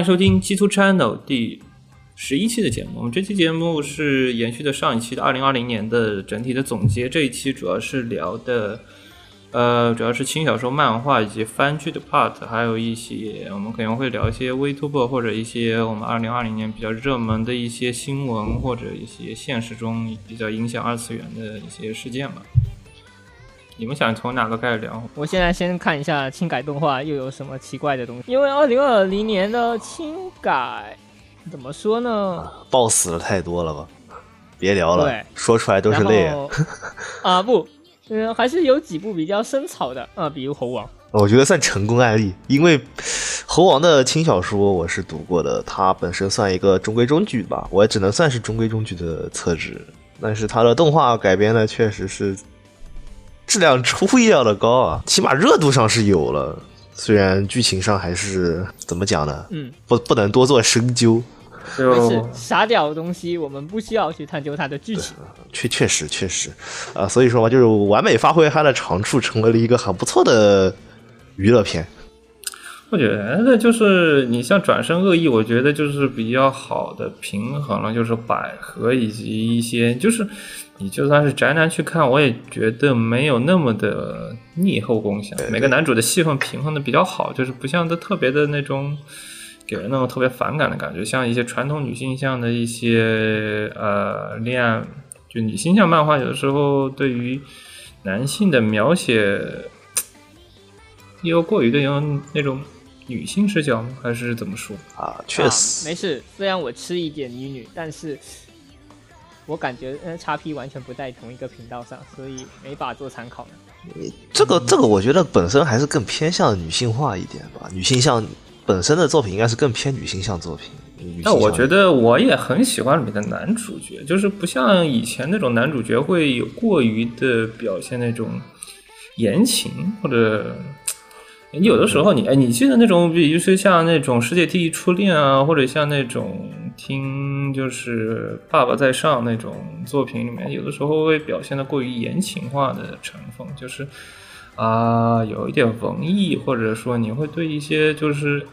欢迎收听基督 Channel 第十一期的节目。我们这期节目是延续的上一期的二零二零年的整体的总结。这一期主要是聊的，呃，主要是轻小说、漫画以及番剧的 part，还有一些我们可能会聊一些 Vtuber 或者一些我们二零二零年比较热门的一些新闻或者一些现实中比较影响二次元的一些事件吧。你们想从哪个开始聊？我现在先看一下轻改动画又有什么奇怪的东西，因为二零二零年的轻改怎么说呢？爆死了太多了吧？别聊了，说出来都是泪啊 不，嗯，还是有几部比较深草的啊，比如猴王。我觉得算成功案例，因为猴王的轻小说我是读过的，它本身算一个中规中矩吧，我也只能算是中规中矩的厕纸。但是它的动画改编呢确实是质量出乎意料的高啊，起码热度上是有了，虽然剧情上还是怎么讲呢？嗯，不不能多做深究，就是，傻屌的东西我们不需要去探究它的剧情。确确实确实，啊、所以说嘛，就是完美发挥它的长处，成为了一个很不错的娱乐片。我觉得就是你像转身恶意，我觉得就是比较好的平衡了，就是百合以及一些，就是你就算是宅男去看，我也觉得没有那么的逆后共享。每个男主的戏份平衡的比较好，就是不像的特别的那种给人那种特别反感的感觉，像一些传统女性向的一些呃恋爱，就女性向漫画，有的时候对于男性的描写。又过于的用那种女性视角吗？还是怎么说？啊，确啊实，没事，虽然我吃一点女女，但是我感觉呃叉 P 完全不在同一个频道上，所以没法做参考呢。这个这个，我觉得本身还是更偏向女性化一点吧。女性向本身的作品应该是更偏女性向作品。但我觉得我也很喜欢里面的男主角，就是不像以前那种男主角会有过于的表现那种言情，或者你有的时候你哎，你记得那种，比如说像那种《世界第一初恋》啊，或者像那种听就是《爸爸在上》那种作品里面，有的时候会表现的过于言情化的成分，就是啊、有一点文艺，或者说你会对一些就是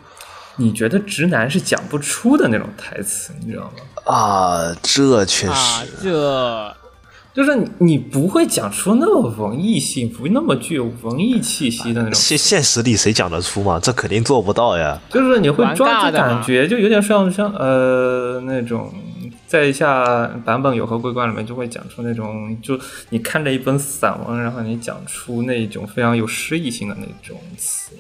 你觉得直男是讲不出的那种台词，你知道吗？啊，这确啊实，，这就是你你不会讲出那么文艺性，不那么具有文艺气息的那种现现实里谁讲得出嘛？这肯定做不到呀。就是你会抓住蛮尬的嘛感觉，就有点像像呃那种在下版本有和桂冠里面就会讲出那种，就你看着一本散文，然后你讲出那种非常有诗意性的那种词。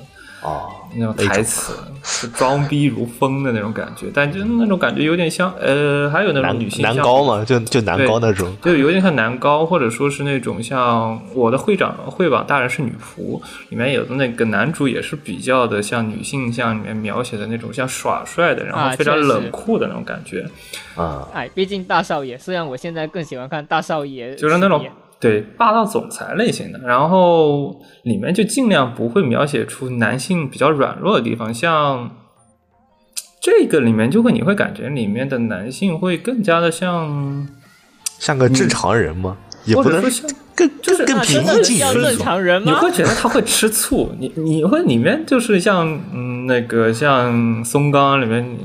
哦，那种台词，是装逼如风的那种感觉，但就那种感觉有点像，呃，还有那种女性男高嘛，就就男高那种。就有点像男高，或者说是那种像我的会长会长大人是女仆里面有的那个男主也是比较的像女性像里面描写的那种像耍帅的，然后啊非常冷酷的那种感觉，啊，哎，毕竟大少爷，虽然我现在更喜欢看大少爷，就是那种对霸道总裁类型的，然后里面就尽量不会描写出男性比较软弱的地方，像这个里面就会你会感觉里面的男性会更加的像，像个正常人吗？也不能说像更就是更平易近的是叫正人。常人吗？你会觉得他会吃醋，你你会里面就是像嗯那个像松冈里面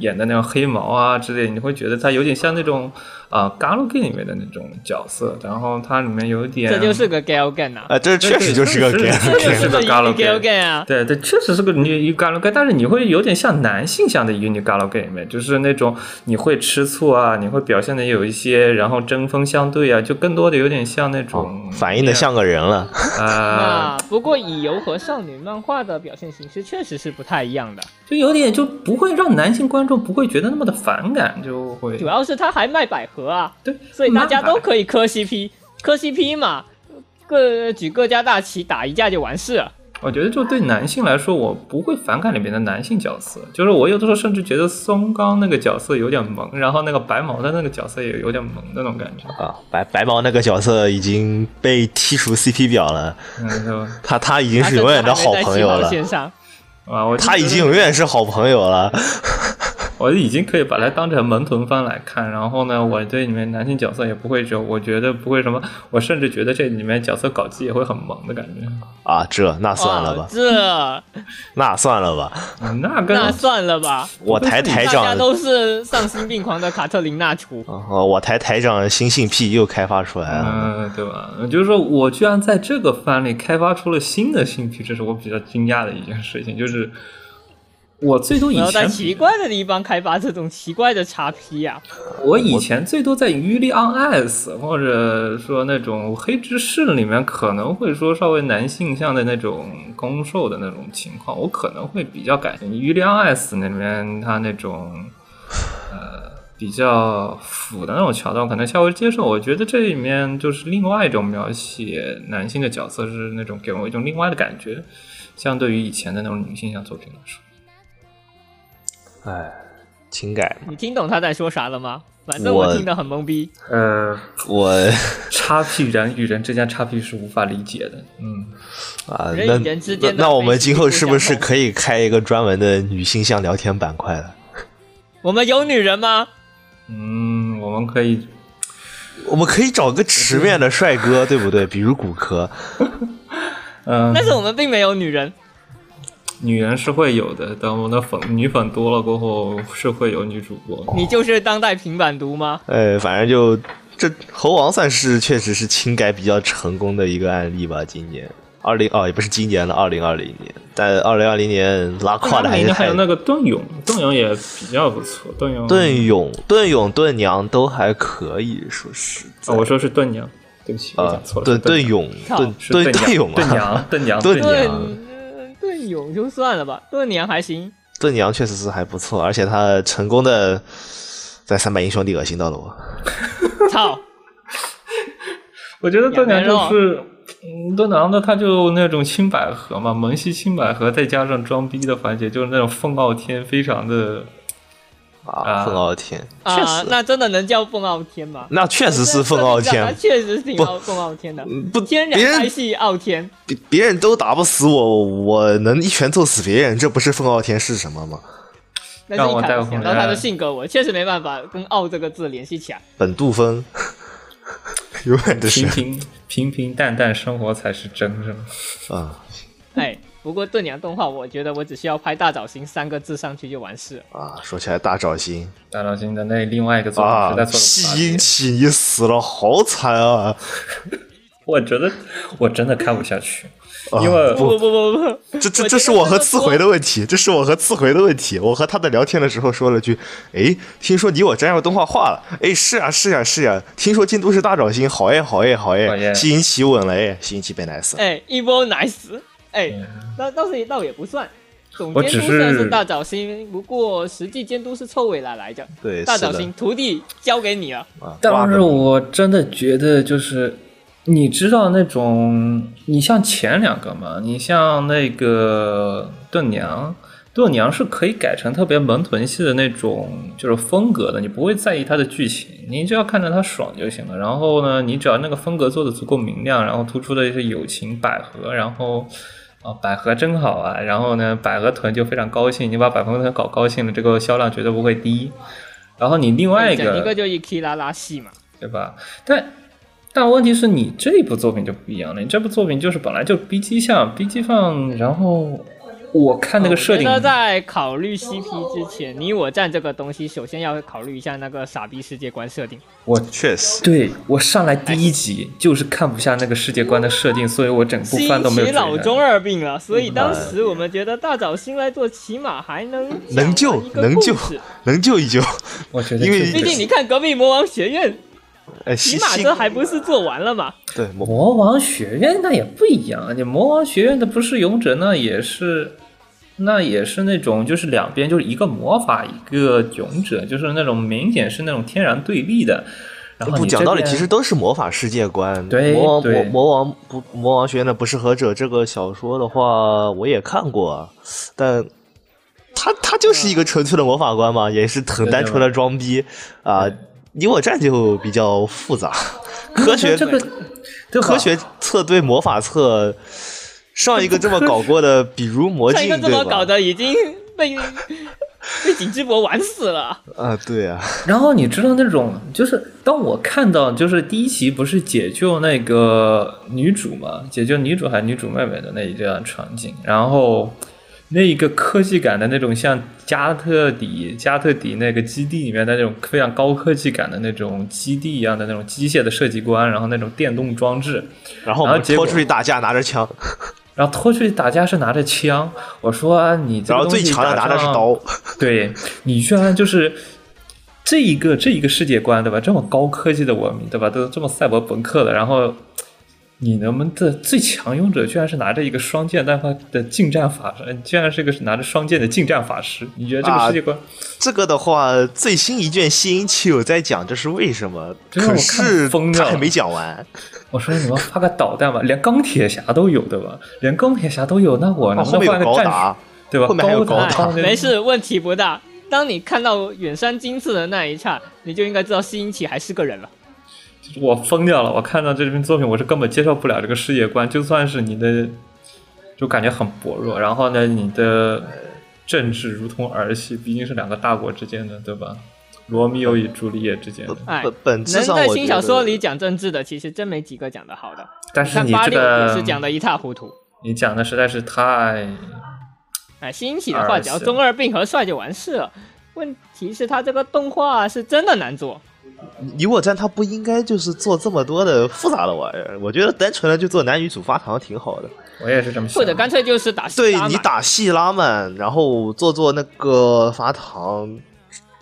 演的那种黑毛啊之类，你会觉得他有点像那种啊《g a l g a 里面的那种角色，然后它里面有点这就是个 gal gan 啊，啊，这确实就是个对 gay 对对这就是个个 gal gal gan gan 啊。对对，确实是个女一 g a l g a 但是你会有点像男性向的一个女 g a l g a 里面，就是那种你会吃醋啊，你会表现的有一些，然后针锋相对啊，就更多的有点像那种、哦反应的像个人了。啊、不过乙游和少女漫画的表现形式确实是不太一样的，就有点就不会让男性观众不会觉得那么的反感，就会主要是他还卖百合啊，对，所以大家都。可以磕 CP，磕 CP 嘛，各举各家大旗打一架就完事了。我觉得就对男性来说，我不会反感里面的男性角色，就是我有的时候甚至觉得松冈那个角色有点萌，然后那个白毛的那个角色也有点萌的那种感觉。啊，白白毛那个角色已经被剔除 CP 表了，嗯，他他已经是永远的好朋友了他已经永远是好朋友了。我已经可以把它当成萌豚番来看，然后呢，我对里面男性角色也不会就，我觉得不会什么，我甚至觉得这里面角色搞基也会很萌的感觉。啊，这那算了吧，哦这那算了吧。嗯，那跟那算了吧，我台台大家长，都是丧心病狂的卡特琳娜厨。哦，我台台长新性癖又开发出来了。嗯，对吧？就是说我居然在这个番里开发出了新的性癖，这是我比较惊讶的一件事情。就是我最多以我要在前奇怪的地方开发这种奇怪的叉 P 呀！我以前最多在《于利 on ice》或者说那种黑执事里面，可能会说稍微男性向的那种攻受的那种情况，我可能会比较感兴趣。《于利 on ice》里面他那种呃比较腐的那种桥段，可能稍微接受。我觉得这里面就是另外一种描写男性的角色，是那种给我一种另外的感觉，相对于以前的那种女性向作品来说。哎，情感，你听懂他在说啥了吗？反正我我听得很懵逼。呃，我叉 P 人与人之间叉 P 是无法理解的，嗯。啊，人与那人之间那那我们今后是不是可以开一个专门的女性向聊天板块了？我们有女人吗？嗯，我们可以，我们可以找个直面的帅哥，对不对？比如骨科，嗯、但是我们并没有女人。女人是会有的，等我们的粉女粉多了过后，是会有女主播。你就是当代平板读吗？呃，反正就这猴王算是确实是清改比较成功的一个案例吧。今年二零哦，也不是今年了，二零二零年，但二零二零年拉胯的还是太还有那个盾勇，盾勇也比较不错。盾勇，盾勇、盾勇、盾娘都还可以，说实在哦，我说是盾娘，对不起，我啊讲错，了。盾盾盾勇、盾盾盾勇盾啊，娘，盾娘，盾盾娘盾盾勇就算了吧，盾娘还行。盾娘确实是还不错，而且他成功的在三百英雄里恶心到了我。操！我觉得盾娘就是，嗯，盾娘的他就那种青百合嘛，萌系青百合，再加上装逼的环节，就是那种凤傲天，非常的啊，啊凤傲天，确啊，，那真的能叫凤傲天吗？那确实是凤傲他天，确实是挺傲凤傲天的。不，天然拍戏傲天，别别人都打不死我，我能一拳揍死别人，这不是凤傲天是什么吗？但是一看让我带回想到他的性格，我确实没办法跟傲这个字联系起来。本杜峰，永远的是平平平平淡淡生活才是真，是吗？啊哎，不过盾娘动画，我觉得我只需要拍大早星三个字上去就完事了。啊！说起来大早星大早星的那另外一个作品啊实在，做的西英起你死了，好惨啊！我觉得我真的看不下去，啊因为不不不不不，这这这是我和这么次回的问题，这是我和次回的问题。我和他的聊天的时候说了句：“哎，听说你我真要动画化了？哎，是啊是啊、是啊、听说进度是大找星，好耶好耶好好耶，耶西英起稳了哎，西英起被 nice 了。哎，一波 nice，哎，嗯那倒是倒也不算。总监督算是是大早星，不过实际监督是臭未来来着。对，大早星徒弟交给你了。啊，但是我真的觉得就是。你知道那种，你像前两个嘛，你像那个盾娘，盾娘是可以改成特别萌豚系的那种就是风格的，你不会在意它的剧情，你只要看着它爽就行了。然后呢，你只要那个风格做的足够明亮，然后突出的一些友情百合，然后啊百合真好啊，然后呢百合豚就非常高兴，你把百合豚搞高兴了，这个销量绝对不会低。然后你另外一个一个就一 K 拉拉戏嘛，对吧？但但问题是你这部作品就不一样了，你这部作品就是本来就 B 级向 B 级放，然后我看那个设定我觉得在考虑 CP 之前，你我战这个东西，首先要考虑一下那个傻逼世界观设定。我确实，对我上来第一集就是看不下那个世界观的设定，所以我整部番都没有老中二病了，所以当时我们觉得大早新来做，起码还能能救能救能救一救。我觉得因为毕竟你看隔壁魔王学院，哎，起码这还不是做完了吗？对魔魔王学院那也不一样，啊你魔王学院的不是勇者，那也是，那也是那种就是两边就是一个魔法一个勇者，就是那种明显是那种天然对立的。然后讲道理，其实都是魔法世界观。对魔王魔魔王不魔王学院的不适合者这个小说的话，我也看过啊，但他他就是一个纯粹的魔法官嘛，也是很单纯的装逼啊。你我战就比较复杂，科学这个对吧科学测对魔法测，上一个这么搞过的，比如魔上一镜，对吧个这么搞？的已经被 被景之博玩死了。啊，对啊，然后你知道那种，就是当我看到，就是第一集不是解救那个女主嘛，解救女主还是女主妹妹的那一段场景，然后那一个科技感的那种，像加特底加特底那个基地里面的那种非常高科技感的那种基地一样的那种机械的设计观，然后那种电动装置，然后我们拖出去打架，拿着枪，然后拖出去打架是拿着枪，我说啊你这然后最强的拿的是刀。对你居然就是这一个这一个世界观，对吧？这么高科技的文明，对吧？都这么赛博朋克的，然后你们的最强勇者居然是拿着一个双剑但他的近战法师，居然是一个拿着双剑的近战法师，你觉得这个啊世界观？这个的话，最新一卷新一期有在讲这是为什么，可是疯了他还没讲完。我说你们发个导弹吧，连钢铁侠都有，对吧？连钢铁侠都有，那我能不能换个战高达士，对吧？后面还有高高达哎，没事，问题不大。当你看到远山金次的那一刹，你就应该知道新一起还是个人了。我疯掉了！我看到这篇作品，我是根本接受不了这个世界观。就算是你的，就感觉很薄弱。然后呢，你的政治如同儿戏，毕竟是两个大国之间的，对吧？罗密欧与朱丽叶之间的。哎本，本质能在上我觉新小说里讲政治的，其实真没几个讲的好的。但是你这像八六也是讲的一塌糊涂。你讲的实在是太……哎，新起的话，只要中二病和帅就完事了。问题是，他这个动画是真的难做。你我站他不应该就是做这么多的复杂的玩意儿，我觉得单纯的就做男女主发糖挺好的。我也是这么想。或者干脆就是打戏对你打戏拉满，然后做做那个发糖，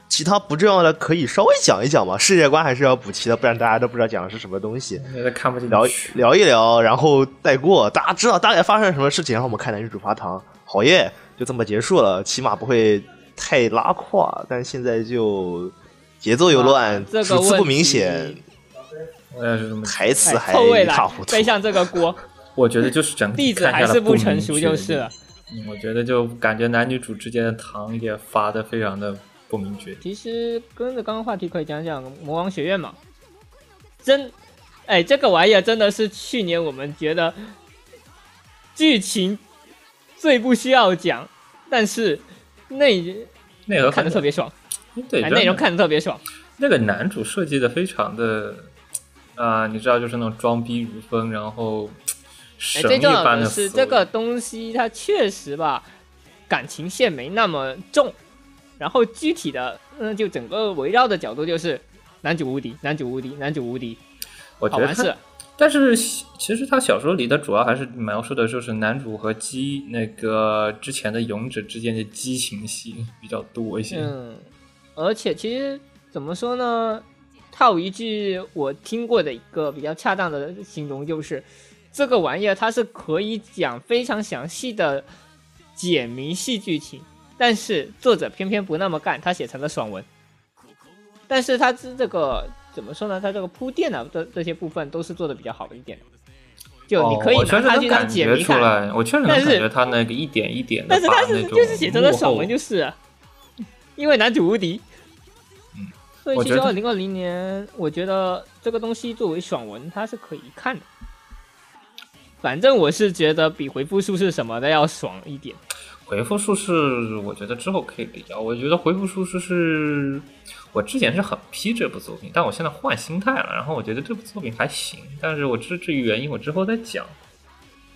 其他不重要的可以稍微讲一讲嘛。世界观还是要补齐的，不然大家都不知道讲的是什么东西。看不进聊。聊一聊，然后带过，大家知道大概发生了什么事情，然后我们看男女主发糖，好耶，就这么结束了，起码不会太拉胯。但现在就节奏又乱，啊这个不明显题，我也是这么。台词还一塌糊涂背。上这个锅，我觉得就是整体看下来还是不成熟就是了。嗯我觉得就感觉男女主之间的糖也发的非常的不明确。其实跟着刚刚话题可以讲讲魔王学院嘛，真，哎，这个玩意儿真的是去年我们觉得剧情最不需要讲，但是内内核看的特别爽，对，内容看的特别爽。那个男主设计的非常的啊、你知道，就是那种装逼如风，然后哎，神一最重要般的是这个东西它确实吧，感情线没那么重，然后具体的，嗯，就整个围绕的角度就是男主无敌，男主无敌，男主无敌，我觉得他好完事。但是其实他小说里的主要还是描述的就是男主和鸡那个之前的勇者之间的激情戏比较多一些。嗯，而且其实怎么说呢？套一句我听过的一个比较恰当的形容，就是这个玩意儿它是可以讲非常详细的解谜系剧情，但是作者偏偏不那么干，他写成了爽文。但是他这这个怎么说呢？他这个铺垫啊，这这些部分都是做的比较好一点。就你可以拿它去当解谜看，出来，我确实能感觉他那个一点一点的但是他是就是写成了爽文，就是啊因为男主无敌。嗯，所以其实二零二零年，我觉得这个东西作为爽文，它是可以看的。反正我是觉得比回复术士什么的要爽一点。回复术士，我觉得之后可以聊。我觉得回复术士是我之前是很批这部作品，但我现在换心态了。然后我觉得这部作品还行，但是我至至于原因，我之后再讲。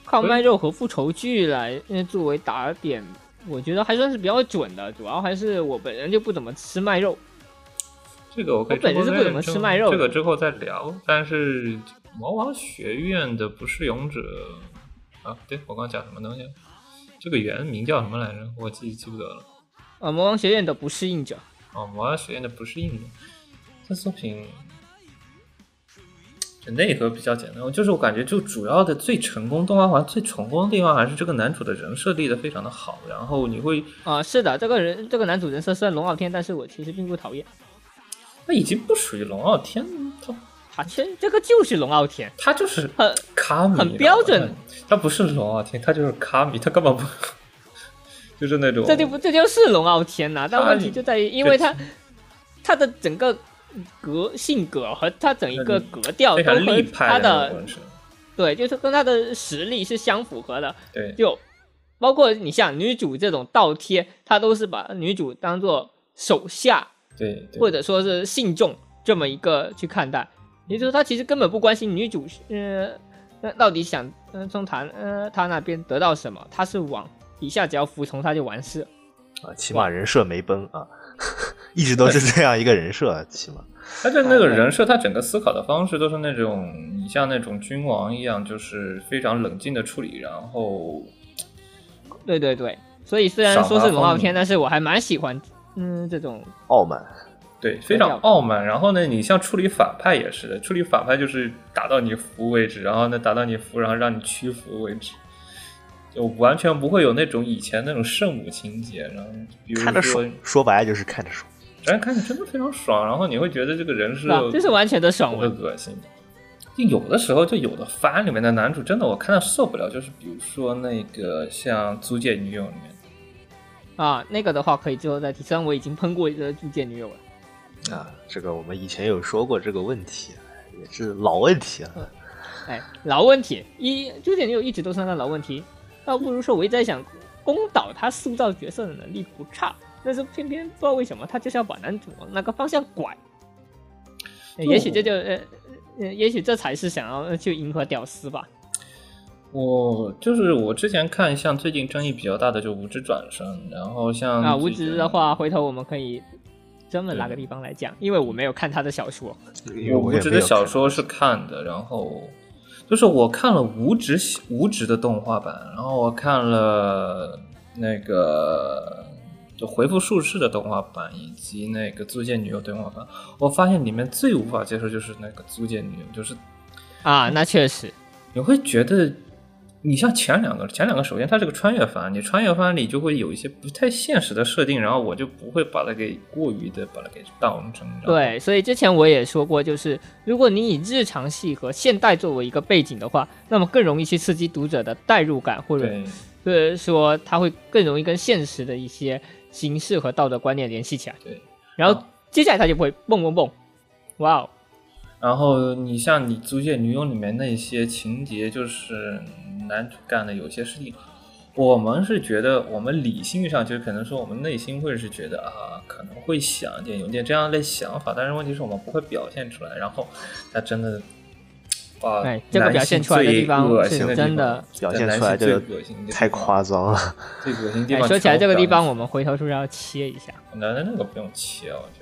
靠卖肉和复仇剧来呃作为打点，我觉得还算是比较准的。主要还是我本人就不怎么吃卖肉。这个我可以我本身是不怎么吃卖肉这个之后再聊。但是魔王学院的不是勇者啊，对我刚讲什么东西？这个原名叫什么来着？我记记不得了。啊，魔王学院的不适应者，哦，魔王学院的不是硬者，这作品这内核比较简单，就是我感觉就主要的最成功动画环最成功的地方还是这个男主的人设立的非常的好，然后你会啊、是的，这个人这个男主人设虽然龙傲天，但是我其实并不讨厌他已经不属于龙傲天，他他，其实这个就是龙傲天，他就是很卡米，很标准。他不是龙傲天，他就是卡米，他根本不？就是那种这就不这就是龙傲天呐、但问题就在于，因为他他的整个格性格和他整一个格调都和他的对，就是跟他的实力是相符合的。对，就包括你像女主这种倒贴，他都是把女主当做手下对对。或者说是信众这么一个去看待，也就是说他其实根本不关心女主是呃那到底想嗯、呃从他呃他那边得到什么，他是往底下只要服从他就完事。啊，起码人设没崩啊，一直都是这样一个人设，起码。他就那个人设，他整个思考的方式都是那种，你像那种君王一样，就是非常冷静的处理，然后对对对，所以虽然说是龙傲天，但是我还蛮喜欢嗯这种傲慢。对非常傲慢。然后呢，你像处理反派也是的，处理反派就是打到你服为止，然后呢打到你服，然后让你屈服为止，就完全不会有那种以前那种圣母情节。然后比如说看着爽，，说白了就是看着爽。然后看着真的非常爽，然后你会觉得这个人是是吧？这是完全的爽文。恶心。就有的时候，就有的番里面的男主真的我看到受不了，就是比如说那个像《租借女友》里面，啊，那个的话可以最后再提，虽然我已经喷过一个铸剑女友了。啊，这个我们以前有说过这个问题，也是老问题了。哎，老问题，一铸剑女友一直都是那个老问题，倒不如说我一直在想，宫岛他塑造角色的能力不差，但是偏偏不知道为什么他就是要把男主往那个方向拐。呃也许这就呃呃，也许这才是想要去迎合屌丝吧。我就是我之前看像最近争议比较大的就《无职转生》，然后像啊，无职的，话，回头我们可以专门拿个地方来讲，因为我没有看他的小说。我无职的小说是看的，然后就是我看了无职无职的动画版，然后我看了那个就回复术士的动画版，以及那个租借女友动画版，我发现里面最无法接受就是那个租借女友，就是啊，那确实，你会觉得。你像前两个，前两个首先它是个穿越番，你穿越番里就会有一些不太现实的设定，然后我就不会把它给过于的把它给当成。对，所以之前我也说过，就是如果你以日常戏和现代作为一个背景的话，那么更容易去刺激读者的代入感，或者对。或者说它会更容易跟现实的一些形式和道德观念联系起来。对，然后接下来它就不会蹦蹦蹦，哇哦，然后你像你《租借女友》里面那些情节，就是男主干的有些事情，我们是觉得我们理性上就可能说我们内心会是觉得啊，可能会想一点有点这样的想法，但是问题是我们不会表现出来。然后他真的哇哎这个表现出来的地方是男性最恶心的地真的方表现出来这个太夸张了。最恶心的地哎，方。说起来这个地方，我们回头是不是要切一下？那那那个不用切，我觉得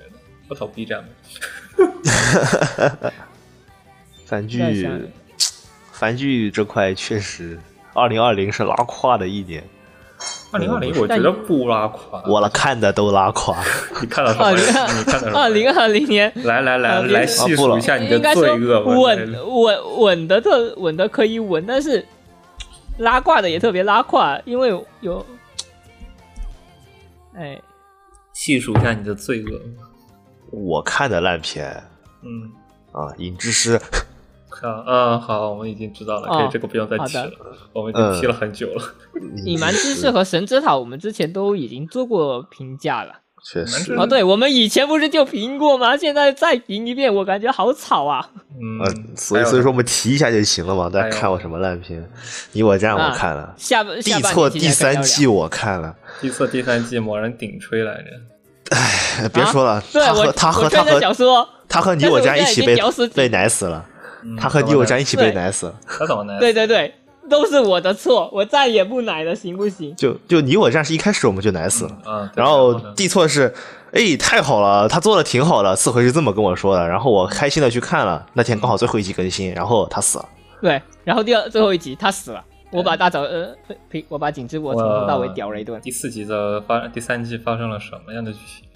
不投 B 站吧。番剧在想，番剧这块确实，二零二零是拉胯的一年，二零二零我觉得不拉垮，我了看的都拉胯。你看到什么？二零你看到什么？二零二零年 来来来啊来细数一下你的罪恶吧。稳稳稳的特稳的可以稳，但是拉胯的也特别拉胯，因为有，哎，细数一下你的罪恶。我看的烂片嗯，啊，《影之师 》好，嗯，好，我们已经知道了，可以哦这个不用再提了，我们已经提了很久了。隐瞒知识和神之塔，我们之前都已经做过评价了。确实嗯，哦，对，我们以前不是就评过吗？现在再评一遍，我感觉好吵啊！嗯，呃，所以所以说我们提一下就行了嘛。大家看过什么烂片？你我战我啊看了，下下错第三季我看了，第错、第三季某人顶吹来着，哎别说了，对我他和他和他和他和你我我战一起被被奶死了，嗯他和你我战一起被奶死了。他怎么奶？对对对，都是我的错，我再也不奶了，行不行？就就你我战是一开始我们就奶死了，然后呢地错是，哎，太好了，他做的挺好的，四回是这么跟我说的，然后我开心的去看了，那天刚好最后一集更新，然后他死了。对，然后第二最后一集他死了，我把大早呃呸，我把景之博从头到尾屌了一顿。第四集的发，第三季发生了什么样的剧情？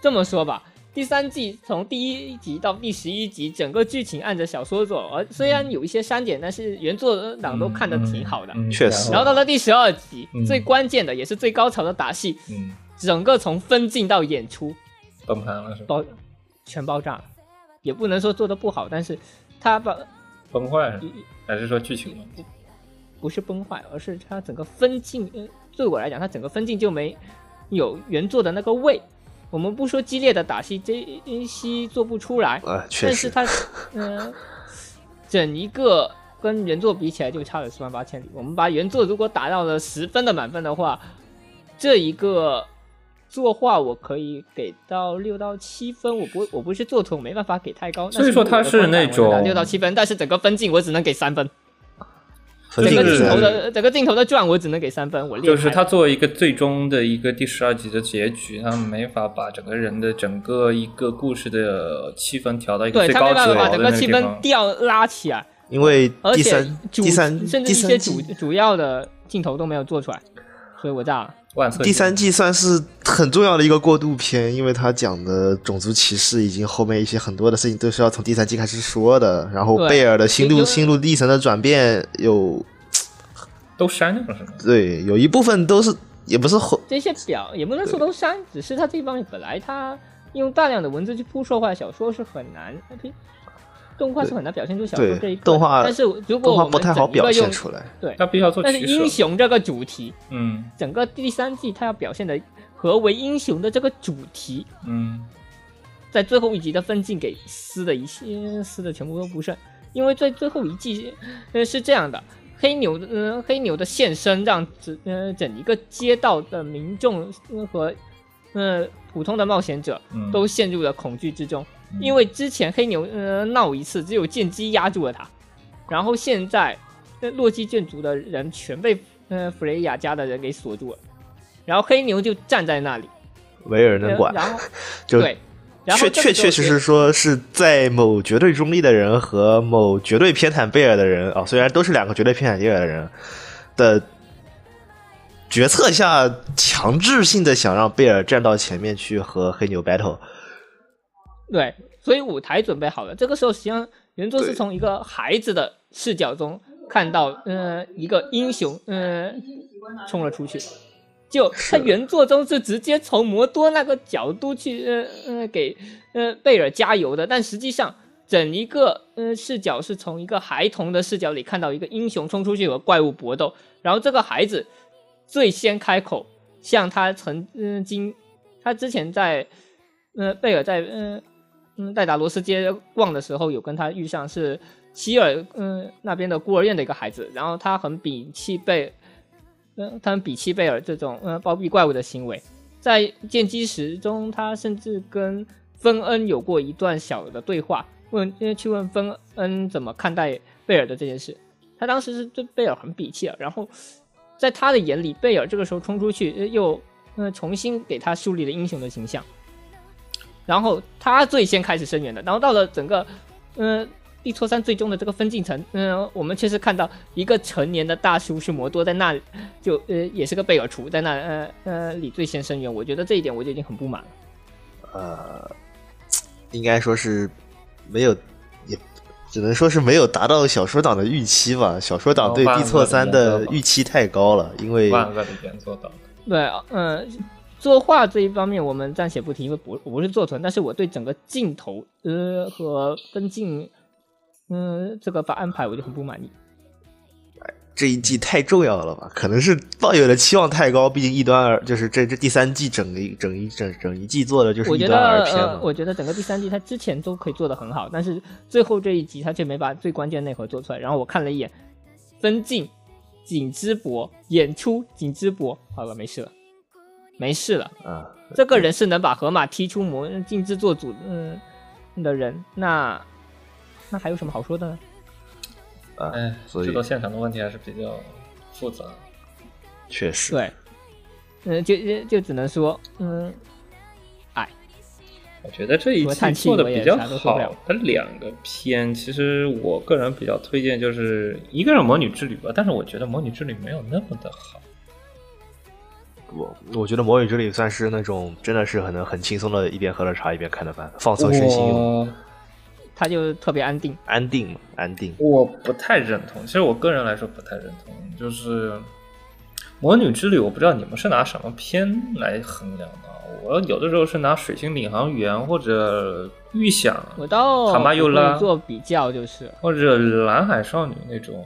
这么说吧，第三季从第一集到第十一集，整个剧情按着小说走，而虽然有一些删减，但是原作党都看得挺好的。嗯嗯确实然后到了第十二集，嗯最关键的也是最高潮的打戏，嗯，整个从分镜到演出崩盘了是吧？爆全爆炸了，也不能说做的不好，但是他把崩坏是吧还是说剧情问题？不是崩坏，而是它整个分镜，嗯，对我来讲，它整个分镜就没有原作的那个味。我们不说激烈的打戏，这戏做不出来，呃，确实，但是它，嗯、整一个跟原作比起来就差了十万八千里。我们把原作如果打到了十分的满分的话，这一个作画我可以给到六到七分。我不我不是作图，我没办法给太高。所以说它是那种六到七分，但是整个分镜我只能给三分。整个镜头的整个镜头的转我只能给三分，我裂就是他作为一个最终的一个第十二集的结局，他没法把整个人的整个一个故事的气氛调到一个对他没办最高值法把整个气氛。调拉起来，因为而且第三主第三甚至一些主主要的镜头都没有做出来，所以我炸了。第三季算是很重要的一个过渡篇，因为他讲的种族歧视以及后面一些很多的事情都是要从第三季开始说的。然后贝尔的心路心路历程的转变有都删掉了是吗？对有一部分都是也不是后这些表也不能说都删，只是他这一方面本来他用大量的文字去铺说话，小说是很难，呸动画是很难表现出小说这一块动画但是如果动画我们不太好表现出来。对，他必须要做但是。英雄这个主题，嗯。整个第三季他要表现的何为英雄的这个主题，嗯。在最后一集的分镜给撕的一些撕的全部都不剩，因为在最后一季，呃是这样的，黑牛的呃黑牛的现身让整呃整一个街道的民众呃和呃普通的冒险者嗯，都陷入了恐惧之中，嗯因为之前黑牛呃闹一次，只有剑姬压住了他，然后现在呃洛基眷族的人全被呃弗雷亚家的人给锁住了，然后黑牛就站在那里，没有人能管呃，然后 就对。然后确确确实实说是在某绝对中立的人和某绝对偏袒贝尔的人啊、虽然都是两个绝对偏袒贝尔的人的决策下，强制性的想让贝尔站到前面去和黑牛 battle。对，所以舞台准备好了。这个时候，实际上原作是从一个孩子的视角中看到，呃，一个英雄，呃，冲了出去。就他原作中是直接从摩多那个角度去，呃呃，给呃贝尔加油的，但实际上整一个呃视角是从一个孩童的视角里看到一个英雄冲出去和怪物搏斗，然后这个孩子最先开口向他曾嗯经，他之前在呃贝尔在嗯嗯戴达罗斯街逛的时候有跟他遇上是希尔嗯那边的孤儿院的一个孩子，然后他很鄙弃贝。嗯，他们鄙弃贝尔这种嗯包庇怪物的行为，在剑姬时中，他甚至跟芬恩有过一段小的对话，问呃去问芬恩怎么看待贝尔的这件事。他当时是对贝尔很鄙弃啊，然后在他的眼里，贝尔这个时候冲出去，呃又呃重新给他树立了英雄的形象。然后他最先开始声援的，然后到了整个嗯、呃地错三最终的这个分镜层，嗯、我们确实看到一个成年的大叔是摩多在那里，就呃也是个贝尔厨在那呃呃里最先声援，我觉得这一点我就已经很不满了。呃，应该说是没有，也只能说是没有达到小说党的预期吧。小说党对哦地错三的预期太高了，因为万恶的原作党。对，嗯、作画这一方面我们暂且不提，因为不我不是作图，但是我对整个镜头呃和分镜嗯，这个把安排我就很不满意。这一季太重要了吧？可能是抱有的期望太高，毕竟一端二就是这这第三季整一整一整整一季做的就是一端二得，片嘛，。呃我觉得整个第三季它之前都可以做的很好，但是最后这一集他却没把最关键内核做出来。然后我看了一眼分镜、景之博、演出、景之博，好了，没事了，没事了。啊，这个人是能把河马踢出魔镜制作组嗯的人，那那还有什么好说的呢？啊哎，所以制作现场的问题还是比较复杂。确实，对，嗯，就就就只能说，嗯，哎我觉得这一我季叹气我也做的比较好的两个片，其实我个人比较推荐，就是一个是《魔女之旅》吧，但是我觉得《魔女之旅》没有那么的好。我我觉得《魔女之旅》算是那种真的是很能很轻松的，一边喝着茶一边看着番，放松身心他就特别安定。安定嘛，安定。我不太认同，其实我个人来说不太认同，就是《魔女之旅》，我不知道你们是拿什么片来衡量的。我有的时候是拿《水星领航员》或者《预想》我倒塔玛尤拉做比较，就是或者蓝海少女那种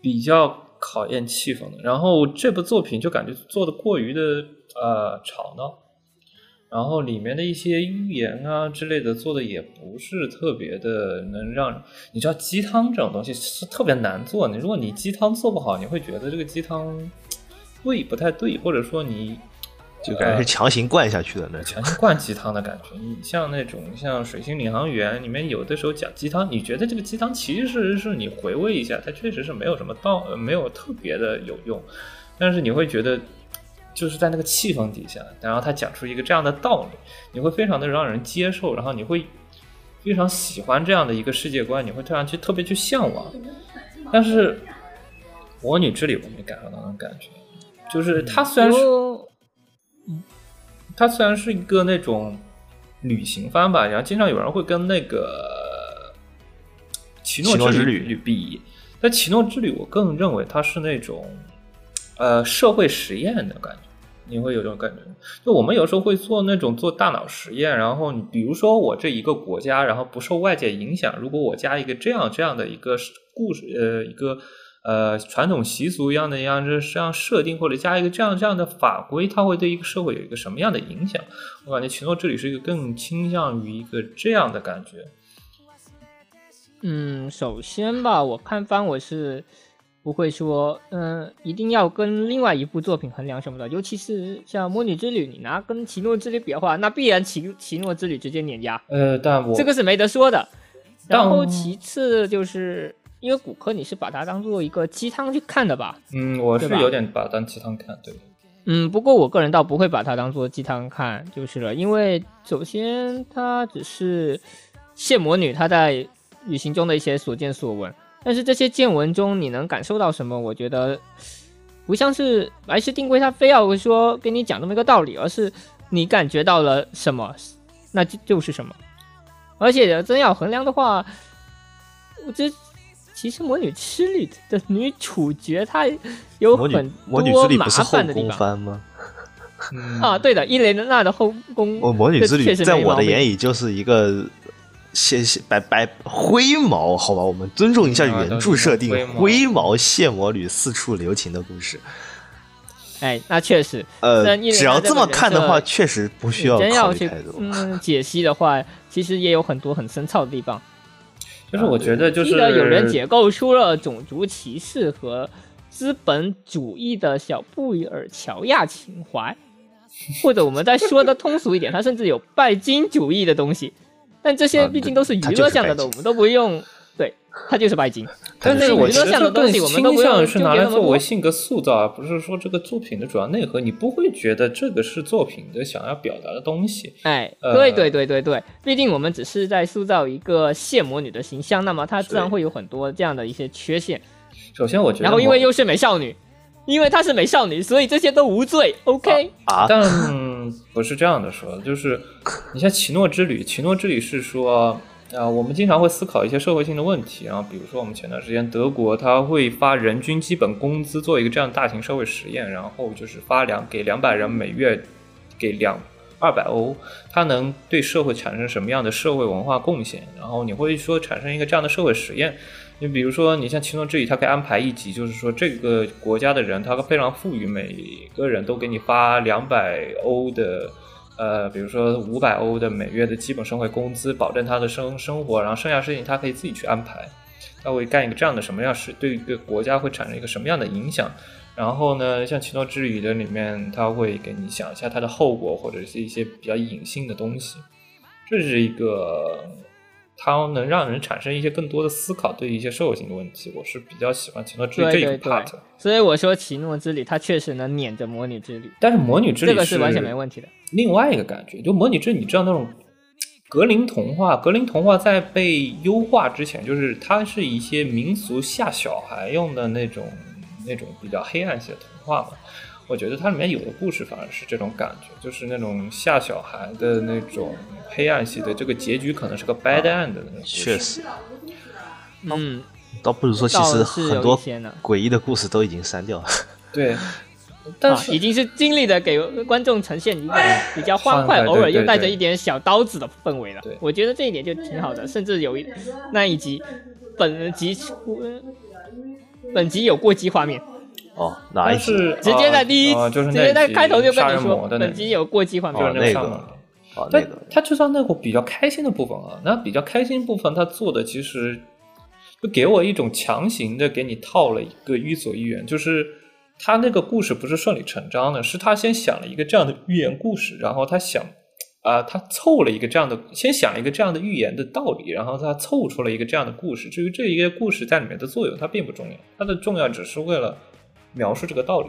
比较考验气氛的。然后这部作品就感觉做的过于的呃吵闹，然后里面的一些寓言啊之类的做的也不是特别的能让你知道鸡汤这种东西是特别难做。的如果你鸡汤做不好，你会觉得这个鸡汤味不太对，或者说你就感觉是强行灌下去的那种。强行灌鸡汤的感觉。你像那种像《水星领航员》里面有的时候讲鸡汤，你觉得这个鸡汤其实是你回味一下，它确实是没有什么道，呃没有特别的有用，但是你会觉得。就是在那个气氛底下，然后他讲出一个这样的道理，你会非常的让人接受，然后你会非常喜欢这样的一个世界观，你会这样去特别去向往。但是《魔女之旅》我没感受到那种感觉，就是它虽然是就它虽然是一个那种旅行番吧，然后经常有人会跟那个《奇诺之旅》比，但《奇诺之旅》我更认为它是那种呃社会实验的感觉。你会有这种感觉，就我们有时候会做那种做大脑实验，然后你比如说我这一个国家，然后不受外界影响，如果我加一个这样这样的一个故事，呃，一个呃传统习俗一样的一样这这样设定，或者加一个这样这样的法规，它会对一个社会有一个什么样的影响？我感觉《奇诺之旅》是一个更倾向于一个这样的感觉。嗯，首先吧，我看番我是不会说，嗯，一定要跟另外一部作品衡量什么的，尤其是像《魔女之旅》，你拿跟《奇诺之旅》比的话，那必然奇《奇诺之旅》直接碾压，呃，但我这个是没得说的。然后其次就是因为骨科你是把它当做一个鸡汤去看的吧？嗯，我是有点把它当鸡汤看，对。嗯，不过我个人倒不会把它当做鸡汤看就是了，因为首先它只是谢魔女她在旅行中的一些所见所闻，但是这些见闻中你能感受到什么？我觉得不像是白石定规他非要说给你讲这么一个道理，而是你感觉到了什么，那就就是什么。而且真要衡量的话，我觉得其实《魔女之旅》的女主角她有很魔女之旅多麻不是后宫烦的地方。番吗？嗯啊，对的，伊雷娜的后宫，我魔女之旅确实在我的眼里就是一个。谢谢白白灰毛，好吧，我们尊重一下原著设定。啊灰毛谢魔女四处留情的故事，哎，那确实，呃只要这么看的话，确实不需要考。嗯解析的话，其实也有很多很深奥的地方。就是我觉得就是记得有人解构出了种族歧视和资本主义的小布尔乔亚情怀，或者我们再说的通俗一点，它甚至有拜金主义的东西。但这些啊毕竟都是娱乐向的，我们都不用。对，它就是拜金。但是我觉得更向的东西我们都倾向是拿来作为性格塑造，而不是说这个作品的主要内核。你不会觉得这个是作品的想要表达的东西。哎，呃对对对对对，毕竟我们只是在塑造一个谢魔女的形象，那么她自然会有很多这样的一些缺陷。首先，我觉得然后因为又是美少女，因为她是美少女，所以这些都无罪。OK，、啊，但不是这样的说，就是你像奇诺之旅，奇诺之旅是说。啊、我们经常会思考一些社会性的问题，然后比如说我们前段时间德国，它会发人均基本工资做一个这样大型社会实验，然后就是发两给两百人每月给两二百欧，它能对社会产生什么样的社会文化贡献？然后你会说产生一个这样的社会实验。你比如说，你像《其中之语》，它可以安排一集，就是说这个国家的人他非常富裕，每个人都给你发两百欧的。呃，比如说五百欧的每月的基本生活工资，保证他的生生活，然后剩下事情他可以自己去安排。他会干一个这样的什么样事，对一个国家会产生一个什么样的影响？然后呢，像《奇诺之语》的里面，他会给你想一下它的后果，或者是一些比较隐性的东西。这是一个，它能让人产生一些更多的思考，对一些社会性的问题。我是比较喜欢《奇诺之旅》这一个对对 part。对，所以我说奇诺之旅它确实能撵着魔女之旅，但是《魔女之旅》这个是完全没问题的。另外一个感觉，就《魔女之旅》，你知道那种格林童话，格林童话在被优化之前，就是它是一些民俗吓小孩用的那种那种比较黑暗系的童话嘛。我觉得它里面有的故事反而是这种感觉，就是那种吓小孩的那种黑暗系的，这个结局可能是个 bad end 的那种故事。确实，嗯，倒不如说其实很多一些呢诡异的故事都已经删掉了。对，但啊，是、已经是尽力的给观众呈现一个比较欢快，偶尔又带着一点小刀子的氛围了对。我觉得这一点就挺好的，甚至有一那一集，本集出本集有过激画面，哦，哪一集？但是直接在第一，就是直接在开头就杀跟你说本集有过激画面。就是哦那个上面的哦，那但个他就算那个比较开心的部分啊，那比较开心部分他做的其实就给我一种强行的给你套了一个寓所寓言，就是他那个故事不是顺理成章的，是他先想了一个这样的寓言故事，然后他想啊、他凑了一个这样的，先想了一个这样的寓言的道理，然后他凑出了一个这样的故事。至于这一个故事在里面的作用，它并不重要，它的重要只是为了描述这个道理，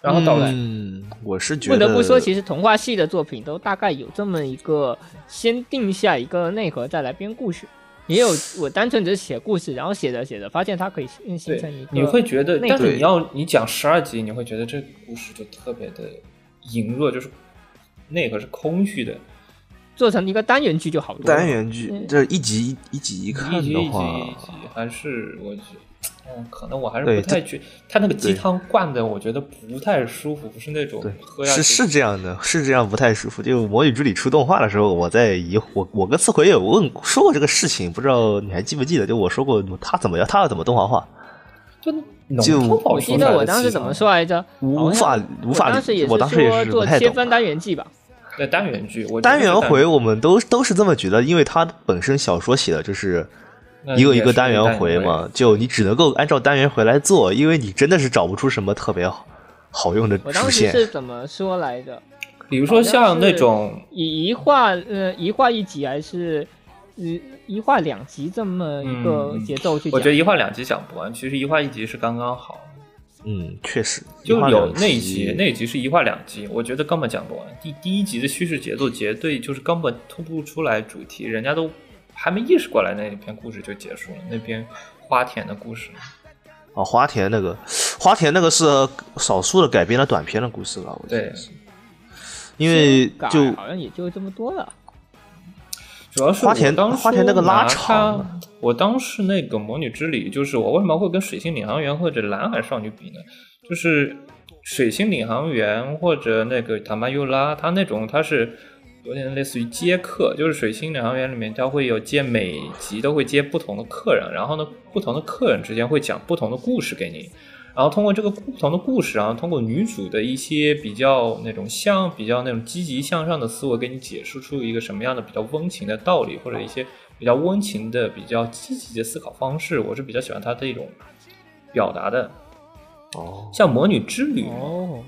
然后到来嗯，我是觉得不得不说，其实童话系的作品都大概有这么一个，先定下一个内核，再来编故事。也有 我单纯只是写故事，然后写着写着发现它可以形成一个，你会觉得，但是你要你讲十二集，你会觉得这个故事就特别的羸弱，就是内核是空虚的，做成一个单元剧就好多了。单元剧嗯这一集一一集一一看集一集的话一，集还是我觉得，嗯，可能我还是不太去，他那个鸡汤灌的，我觉得不太舒服，不是那种对喝下去是是这样的，是这样不太舒服。就《魔女之旅》出动画的时候，我在疑我我跟次回有问说过这个事情，不知道你还记不记得？就我说过他怎么样，他要怎么动画化，就就我记得我当时怎么说来着？无法无法我当时也理，我当时也是不说做太懂。切分单元剧吧。那单元剧，我单元回我们都都是这么觉得，因为他本身小说写的就是一个一个单元回嘛，就你只能够按照单元回来做，因为你真的是找不出什么特别好好用的我当时主线。是怎么说来着？比如说像那种以一画呃一画一集还是一一画两集这么一个嗯节奏去讲？我觉得一画两集讲不完，其实一画一集是刚刚好。嗯，确实，就有那一集集，那一集是一话两集，我觉得根本讲不完。第第一集的叙事节奏绝对就是根本突不出来主题，人家都还没意识过来，那一篇故事就结束了，那篇花田的故事。哦，花田那个，花田那个是少数的改编了短篇的故事吧，我记对得是，因为就好像也就这么多了。主要是花田当时花田那个拉长，我当时那个魔女之旅，就是我为什么会跟水星领航员或者蓝海少女比呢？就是水星领航员或者那个塔玛尤拉，它那种它是有点类似于接客，就是水星领航员里面它会有接每集都会接不同的客人，然后呢不同的客人之间会讲不同的故事给你。然后通过这个不同的故事，然后通过女主的一些比较那种向比较那种积极向上的思维，给你解释出一个什么样的比较温情的道理，或者一些比较温情的、比较积极的思考方式。我是比较喜欢她这种表达的。哦，像《魔女之旅》哦，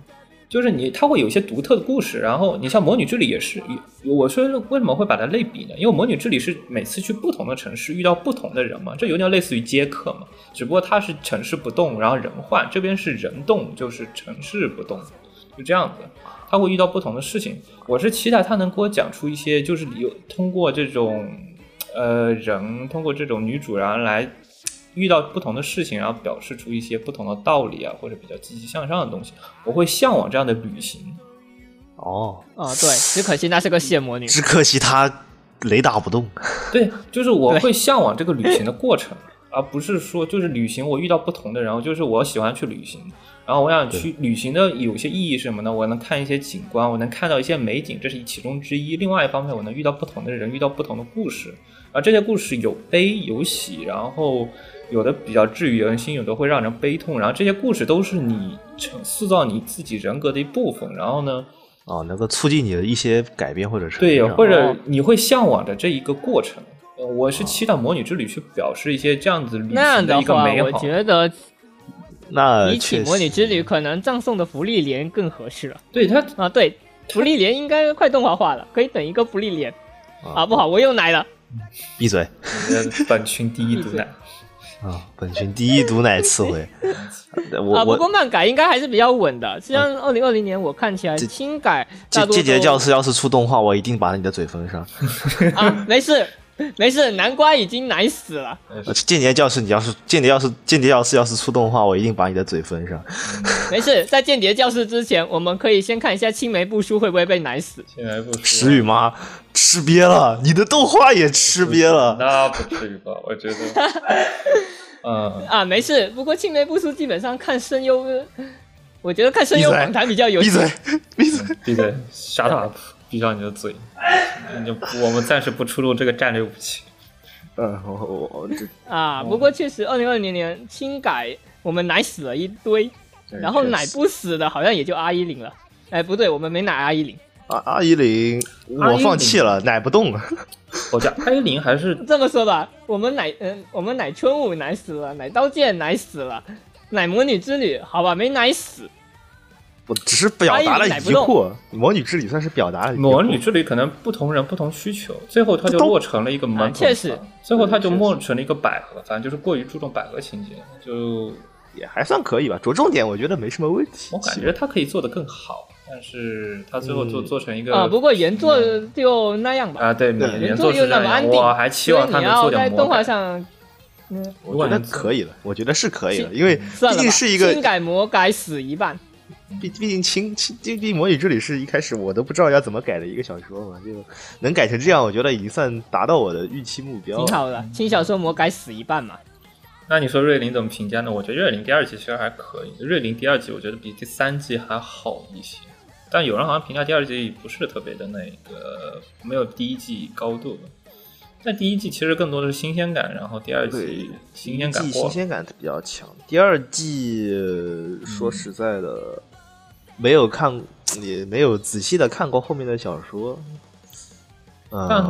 就是你，它会有一些独特的故事。然后你像《魔女之旅》也是，我说为什么会把它类比呢？因为《魔女之旅》是每次去不同的城市遇到不同的人嘛，这有点类似于接客嘛，只不过它是城市不动，然后人换，这边是人动，就是城市不动，就这样子。他会遇到不同的事情，我是期待他能给我讲出一些，就是有通过这种呃人，通过这种女主人来遇到不同的事情，然后表示出一些不同的道理啊，或者比较积极向上的东西。我会向往这样的旅行。哦，哦，对，只可惜那是个谢魔女。只可惜他雷打不动。对，就是我会向往这个旅行的过程。而不是说就是旅行我遇到不同的人，就是我喜欢去旅行，然后我想去旅行的有些意义是什么呢？我能看一些景观，我能看到一些美景，这是其中之一。另外一方面，我能遇到不同的人，遇到不同的故事，而这些故事有悲有喜，然后有的比较治愈人心，有的会让人悲痛，然后这些故事都是你成塑造你自己人格的一部分。然后呢，哦，能够促进你的一些改变或者是对，或者哦你会向往的这一个过程。呃我是期待魔女之旅去表示一些这样子旅那样行一个美好，我。觉得 那比起魔女之旅，可能葬送的福利莲更合适了对他啊。对，福利莲应该快动画化了，可以等一个福利莲啊。不好，我又来了。闭嘴呃本群第一毒奶。啊！本群第一毒奶刺回，我啊，不过我漫改应该还是比较稳的。实际上，二零二零年我看起来这轻改大间多都间谍教师要是出动画，我一定把你的嘴封上。啊，没事 没事，南瓜已经奶死了。呃间谍教室，你要是间谍要是间谍教师要是出动的话，我一定把你的嘴封上。没事，在间谍教室之前，我们可以先看一下青梅不输会不会被奶死。青梅不输石雨妈吃瘪了，你的动画也吃瘪了。那不至于吧？我觉得，嗯，啊，没事。不过青梅不输基本上看声优，呃我觉得看声优访谈比较有闭嘴。，闭嘴！闭嘴，shut up，闭上你的嘴。你就我们暂时不出入这个战略武器。嗯，我我我这啊。不过确实，二零二零年轻改我们奶死了一堆，然后奶不死的好像也就阿依林了。哎，不对，我们没奶阿依林。阿阿依林，阿依林我放弃了，奶不动了。我觉得艾琳还是这么说吧，我们奶嗯、我们奶春舞奶死了，奶刀剑奶死了，奶魔女之旅好吧没奶死。我只是表达了疑惑，魔女之旅算是表达了疑惑魔女之旅，可能不同人不同需求，最后它就落成了一个门啊确实，最后它就落成了一个百合，反正就是过于注重百合情节，就也还算可以吧，着重点我觉得没什么问题。我感觉它可以做得更好，但是它最后做嗯做成一个啊，不过原作就那样吧。啊，对，对原作是这样，我还期望它能做点魔在动画。上，嗯，我觉得可以了，我觉得是可以了，因为毕竟是一个新改魔改死一半。毕毕竟轻轻毕竟魔女之旅是一开始我都不知道要怎么改的一个小说嘛，就能改成这样，我觉得已经算达到我的预期目标了。挺好的，轻小说魔改死一半嘛。那你说瑞林怎么评价呢？我觉得瑞林第二季其实还可以，瑞林第二季我觉得比第三季还好一些，但有人好像评价第二季不是特别的那个，没有第一季高度。但第一季其实更多的是新鲜感，然后第二季新鲜第一季感。新鲜感比较强，第二季呃说实在的，没有看 也没有仔细的看过后面的小说，呃但，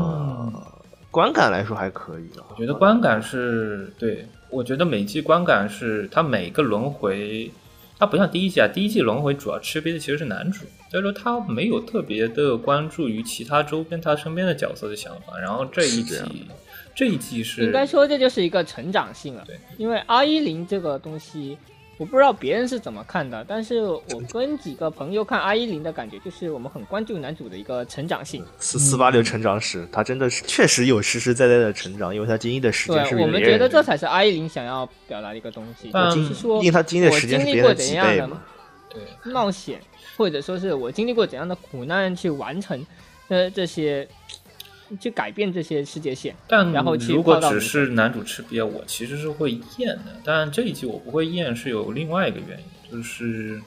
观感来说还可以了。我觉得观感是对，我觉得每季观感是它每个轮回，它不像第一季啊，第一季轮回主要吃瘪的其实是男主，所以说他没有特别的关注于其他周边他身边的角色的想法。然后这一季这一季是应该说这就是一个成长性了。对，因为阿依林这个东西，我不知道别人是怎么看的，但是我跟几个朋友看阿依林的感觉，就是我们很关注男主的一个成长性。四四八六成长史，他真的是确实有实实在在的成长，因为他经历的时间是对，我们觉得这才是阿依林想要表达的一个东西，嗯就是说毕竟他经历的时间是经历过别人的几怎样的倍嘛。对冒险，或者说是我经历过怎样的苦难去完成呃这些，去改变这些世界线。但然后如果只是男主吃瘪，我其实是会厌的。但这一季我不会厌，是有另外一个原因，就是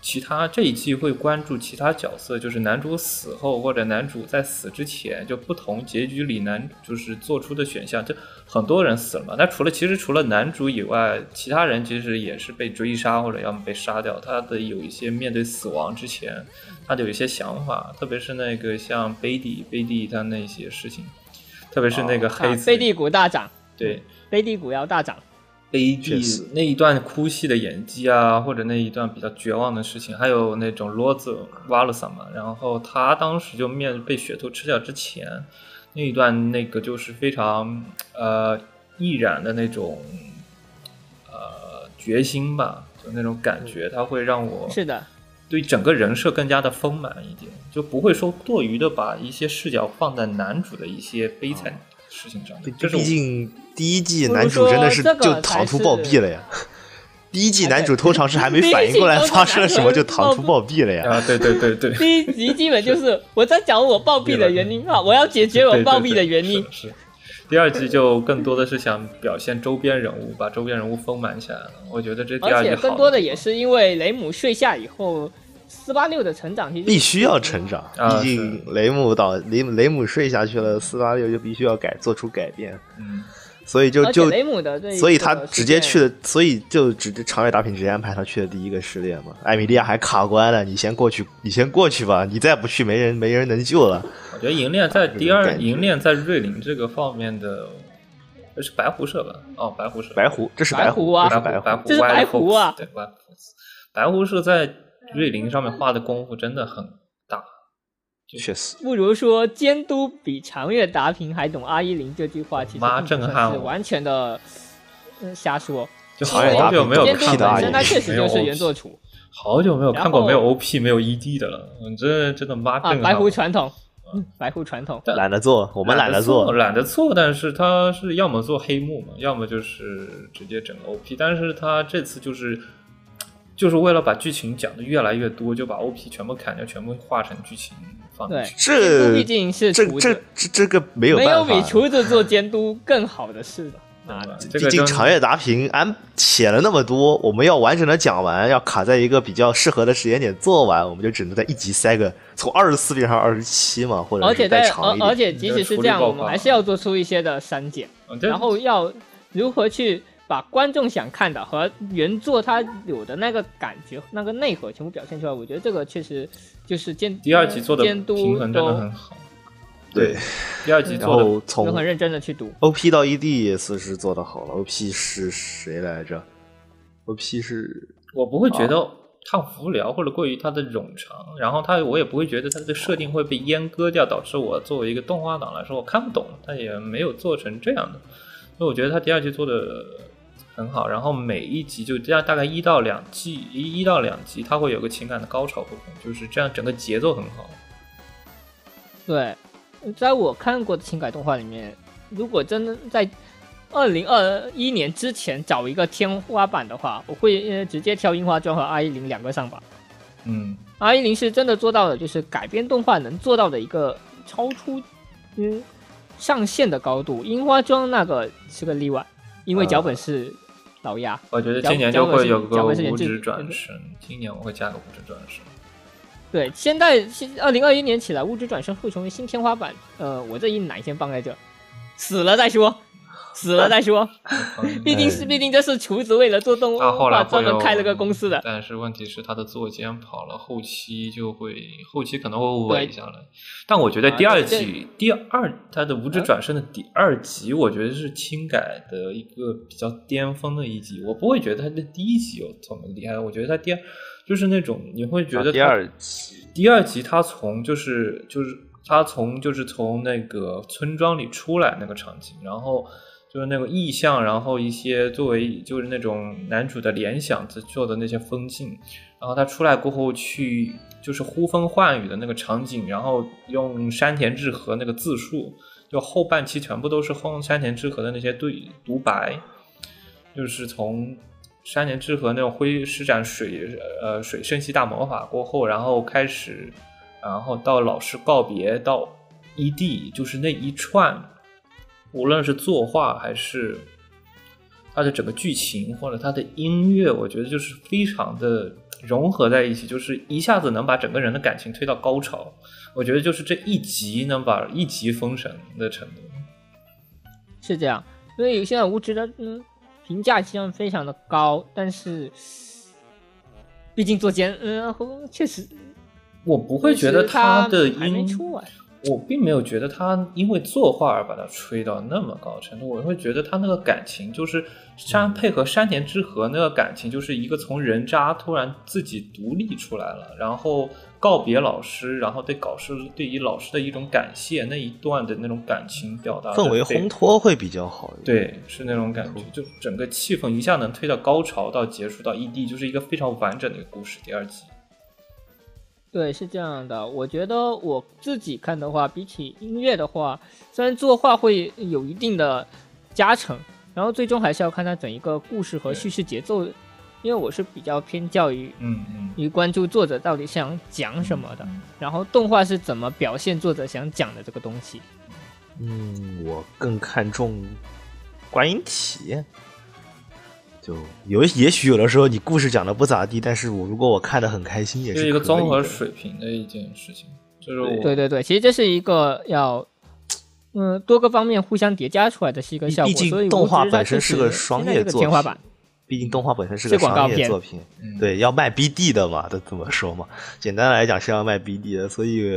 其他这一季会关注其他角色，就是男主死后或者男主在死之前，就不同结局里男就是做出的选项，就很多人死了嘛。那除了其实除了男主以外，其他人其实也是被追杀或者要么被杀掉。他的有一些面对死亡之前，他的有一些想法，特别是那个像贝蒂贝蒂他那些事情。特别是那个黑啊，子，贝蒂谷大涨，对贝蒂谷要大涨。悲剧那一段哭戏的演技啊，或者那一段比较绝望的事情，还有那种罗子挖了嗓嘛，然后他当时就面被血兔吃掉之前那一段，那个就是非常呃毅然的那种呃决心吧，就那种感觉，它会让我是的，对整个人设更加的丰满一点，就不会说过于的把一些视角放在男主的一些悲惨事情上毕面，这毕竟第一季男主真的是就唐突暴毙了呀。第一季男主通常是还没 反应过来发生了什么就唐突暴毙了呀。啊，对对对对。第一集基本就是我在讲我暴毙的原因啊，我要解决我暴毙的原因。是，第二季就更多的是想表现周边人物，把周边人物丰满起来了。我觉得这第二而且季更多的也是因为雷姆睡下以后，四八六的成长其实必须要成长，啊毕竟雷姆倒雷姆雷姆睡下去了，四八六就必须要改做出改变，嗯，所以就就雷姆的所以他直接去的，所以就直接长月打品直接安排他去的第一个试炼嘛。艾米莉亚还卡关了，你先过去，你先过去吧，你再不去，没人没人能救了。我觉得银链在第二银链在瑞林这个方面的，这是白狐社吧？哦，白狐社，白狐，这是白狐啊这是白白狐，这是白狐啊。对 Fox 白狐社在瑞林上面花的功夫真的很大。确实。不如说监督比长月达平还懂阿依林这句话，其实妈震撼我是完全的嗯瞎说。就好久没有监督屁的阿依林确实没有就是原作主好久没有看过没有 OP 没有 ED 的了，我这真的妈啊，震撼白狐传统，嗯白狐传统。懒得做，我们懒得做，做。懒得做，但是他是要么做黑幕嘛，要么就是直接整个 OP，但是他这次就是就是为了把剧情讲的越来越多，就把 OP 全部砍掉，全部化成剧情放进对，去。这毕竟是这这，这这个没有没有比。厨子做监督更好的事了。妈的，这个真毕竟长月达平安写了那么多，我们要完整的讲完，要卡在一个比较适合的时间点做完，我们就只能在一集塞个从二十四变成二十七嘛，或者而且是再在而长一点。而且即使是这样，我们还是要做出一些的删减，然后要如何去把观众想看的和原作它有的那个感觉、那个内核全部表现出来。我觉得这个确实就是监第二集做的监督平衡真的都很好，对，第二集做的都很认真的去读。OP 到 ED 也是是做的好了。OP 是谁来着？OP 是我不会觉啊得它无聊或者过于它的冗长，然后它我也不会觉得它的设定会被阉割掉，导致我作为一个动画党来说我看不懂，它也没有做成这样的，所以我觉得它第二季做的很好，然后每一集就这样大概一到两季一一到两集，它会有个情感的高潮部分，就是这样整个节奏很好。对，在我看过的情感动画里面，如果真的在二零二一年之前找一个天花板的话，我会呃直接挑樱花庄和阿依林两个上榜。嗯，阿依林是真的做到了，就是改编动画能做到的一个超出嗯上限的高度。樱花庄那个是个例外，因为脚本是老鸭。我觉得今年就会有个脚本是连无职转生，今年我会加个无职转生。对，现在现二零二一年起来，物质转生会成为新天花板。呃，我这一奶先放在这，死了再说，死了再说。毕竟是，毕竟这是厨子为了做动他后来画专门开了个公司的。但是问题是他的作监跑了，后期就会后期可能会萎对下来。但我觉得第二啊季、第二他的无职转生的第二集，我觉得是轻改的一个比较巅峰的一集。我不会觉得他的第一集有这么厉害，我觉得他第二就是那种你会觉得他第二集第二集他从就是就是他从就是从那个村庄里出来那个场景，然后就是那个意象，然后一些作为就是那种男主的联想做的那些风景，然后他出来过后去就是呼风唤雨的那个场景，然后用山田智和那个自述，就后半期全部都是后山田智和的那些对独白，就是从山田智和那种挥施展水呃水圣系大魔法过后，然后开始，然后到老师告别到 ED，就是那一串，无论是作画还是它的整个剧情或者它的音乐，我觉得就是非常的融合在一起，就是一下子能把整个人的感情推到高潮。我觉得就是这一集能把一集封神的程度。是这样，所以现在无职的嗯评价其实非常的高，但是毕竟做监嗯确实我不会觉得他的音出来。我并没有觉得他因为作画而把它吹到那么高程度，我会觉得他那个感情就是山配合山田之和那个感情，就是一个从人渣突然自己独立出来了，然后告别老师，然后对老师对于老师的一种感谢那一段的那种感情表达氛围烘托会比较好一点。对，是那种感觉，就整个气氛一下能推到高潮到结束到 ED，就是一个非常完整的一个故事。第二集，对，是这样的。我觉得我自己看的话，比起音乐的话，虽然作画会有一定的加成，然后最终还是要看它整一个故事和叙事节奏。因为我是比较偏教于嗯嗯，于关注作者到底想讲什么的，然后动画是怎么表现作者想讲的这个东西。嗯，我更看重观影体验。就有也许有的时候你故事讲的不咋地，但是我如果我看的很开心，也是是一个综合水平的一件事情。就是我对对对，其实这是一个要，嗯，多个方面互相叠加出来的是一个效果。毕竟所以动画本身是个双现在这个业作品，天花板。毕竟动画本身是个商业作品，嗯对，要卖 BD 的嘛，都这么说嘛。简单来讲是要卖 BD 的，所以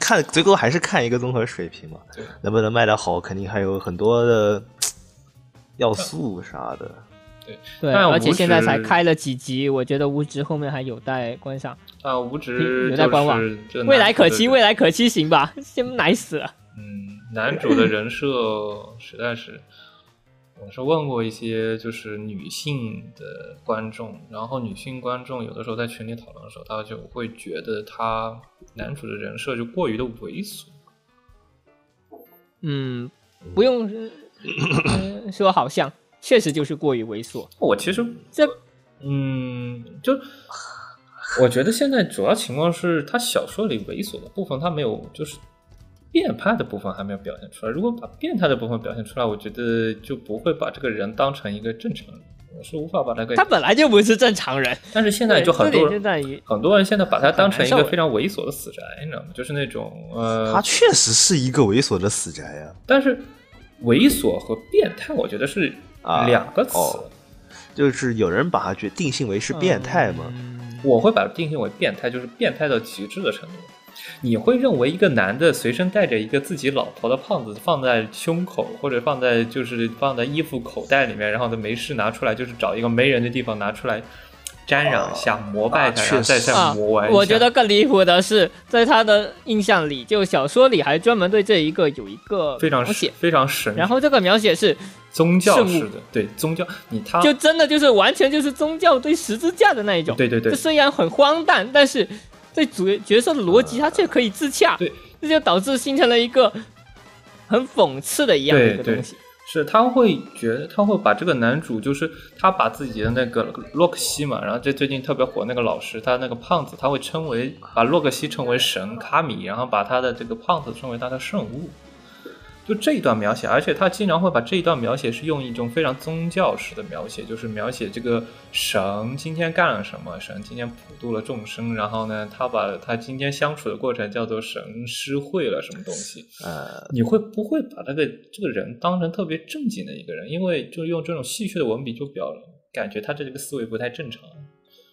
看最多还是看一个综合水平嘛对，能不能卖得好，肯定还有很多的要素啥的。对，但无而且现在才开了几集，我觉得无职后面还有待观赏，啊，无职有待观望未来可期，未来可期，行吧？先奶死了。嗯，男主的人设实在是，我是问过一些就是女性的观众，然后女性观众有的时候在群里讨论的时候，她就会觉得他男主的人设就过于的猥琐。嗯，不用、呃 说好像，确实就是过于猥琐。我其实这嗯，就我觉得现在主要情况是他小说里猥琐的部分，他没有就是变态的部分还没有表现出来。如果把变态的部分表现出来，我觉得就不会把这个人当成一个正常人，我是无法把他给。他本来就不是正常人，但是现在就很多人在于很多人现在把他当成一个非常猥琐的死宅，你知道吗？就是那种呃，他确实是一个猥琐的死宅呀、但是猥琐和变态，我觉得是啊两个词。哦就是有人把它决定性为是变态吗。嗯我会把它定性为变态，就是变态到极致的程度。你会认为一个男的随身带着一个自己老婆的胖子放在胸口，或者放在就是放在衣服口袋里面，然后他没事拿出来，就是找一个没人的地方拿出来沾染一下、膜拜然后再确实啊再磨完一下。我觉得更离谱的是，在他的印象里，就小说里还专门对这一个有一个非常描写，非常神，然后这个描写是宗教式的，对宗教，你他就真的就是完全就是宗教对十字架的那一种。对对对这虽然很荒诞，但是对主角色的逻辑他却可以自洽。对，这就导致形成了一个很讽刺的一样的一个东西。是他会觉得他会把这个男主，就是他把自己的那个洛克西嘛，然后这最近特别火那个老师，他那个胖子，他会称为把洛克西称为神卡米，然后把他的这个胖子称为他的圣物。就这一段描写，而且他经常会把这一段描写是用一种非常宗教式的描写，就是描写这个神今天干了什么，神今天普度了众生，然后呢，他把他今天相处的过程叫做神施惠了什么东西，呃，你会不会把那个这个人当成特别正经的一个人？因为就用这种戏谑的文笔，就表感觉他这个思维不太正常。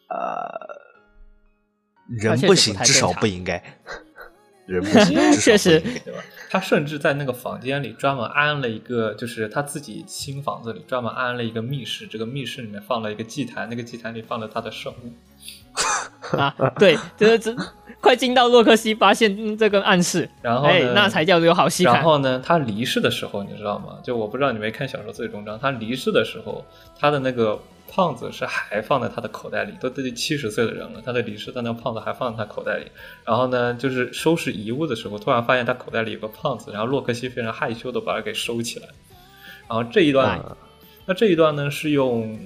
呃 人不行，至少不应该。人不行，确实对吧？他甚至在那个房间里专门安了一个，就是他自己新房子里专门安了一个密室，这个密室里面放了一个祭坛，那个祭坛里放了他的圣物。啊，对，这这快进到洛克西发现嗯这个暗示，然后那才叫做有好戏看然。后呢，他离世的时候，你知道吗？就我不知道你没看小说最终章，他离世的时候，他的那个胖子是还放在他的口袋里，都都七十岁的人了，他的离世，但那个胖子还放在他口袋里。然后呢，就是收拾遗物的时候，突然发现他口袋里有个胖子，然后洛克西非常害羞的把它给收起来。然后这一段，哎那这一段呢是用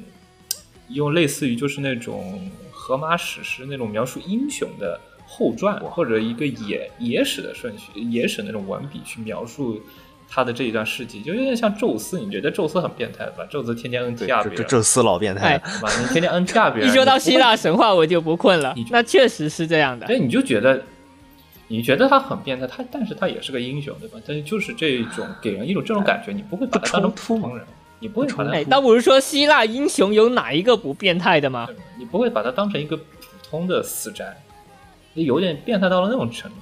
用类似于就是那种荷马史诗那种描述英雄的后传或者一个野野史的顺序，野史那种文笔去描述他的这一段事迹，就有点像宙斯。你觉得宙斯很变态吧？宙斯天天 NTR 对，别人，这这宙斯老变态哎了。对吧？你天天 NTR 别人，一说到希腊神话，我就不困了那确实是这样的。对，你就觉得，你觉得他很变态，他但是他也是个英雄，对吧？但是就是这种给人一种这种感觉，你不会把他当成普通人，你不会把他哎，倒不是说希腊英雄有哪一个不变态的吗？你不会把他当成一个普通的死宅，有点变态到了那种程度。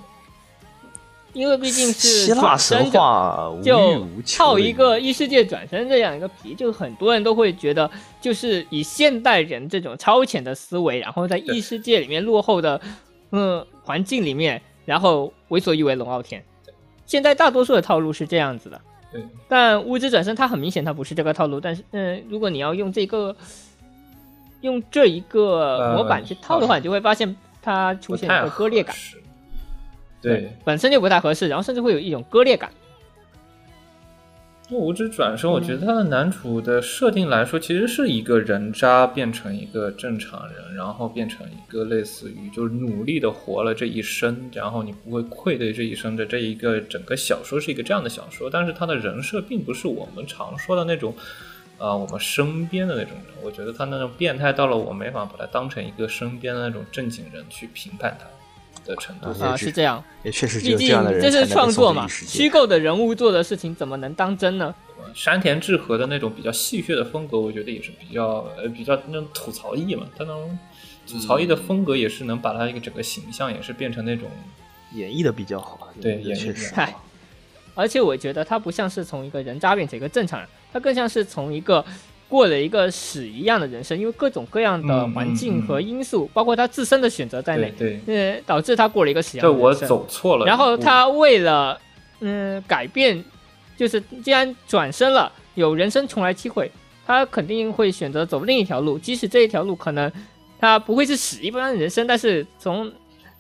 因为毕竟是希腊转神话无欲就套一个异世界转身这样一个皮，就很多人都会觉得，就是以现代人这种超前的思维，然后在异世界里面落后的嗯环境里面，然后为所欲为龙傲天。现在大多数的套路是这样子的，对，但物质转身它很明显它不是这个套路，但是嗯，如果你要用这个用这一个模板去套的话，呃你就会发现它出现一个割裂感。对，本身就不太合适，然后甚至会有一种割裂感。无知转生，我觉得他的男主的设定来说，其实是一个人渣变成一个正常人，然后变成一个类似于就是努力的活了这一生，然后你不会愧对这一生的这一个整个小说是一个这样的小说，但是他的人设并不是我们常说的那种，啊、我们身边的那种人。我觉得他那种变态到了我没法把他当成一个身边的那种正经人去评判他的程度。啊，是是这样。也确实只毕竟有这样的人这是创作嘛，虚构的人物做的事情怎么能当真呢？山田智和的那种比较戏谑的风格，我觉得也是比较呃比较那种吐槽艺嘛，他那种吐槽艺的风格也是能把他一个整个形象也是变成那种演绎的比较好，对演绎得确实演绎得嗨，而且我觉得他不像是从一个人渣变成一个正常人，他更像是从一个过了一个屎一样的人生，因为各种各样的嗯环境嗯。和因素，包括他自身的选择在内，对，呃，导致他过了一个屎一样的人生。走错了。然后他为了嗯。改变，就是既然转身了，有人生重来机会，他肯定会选择走另一条路，即使这一条路可能他不会是屎一般的人生，但是从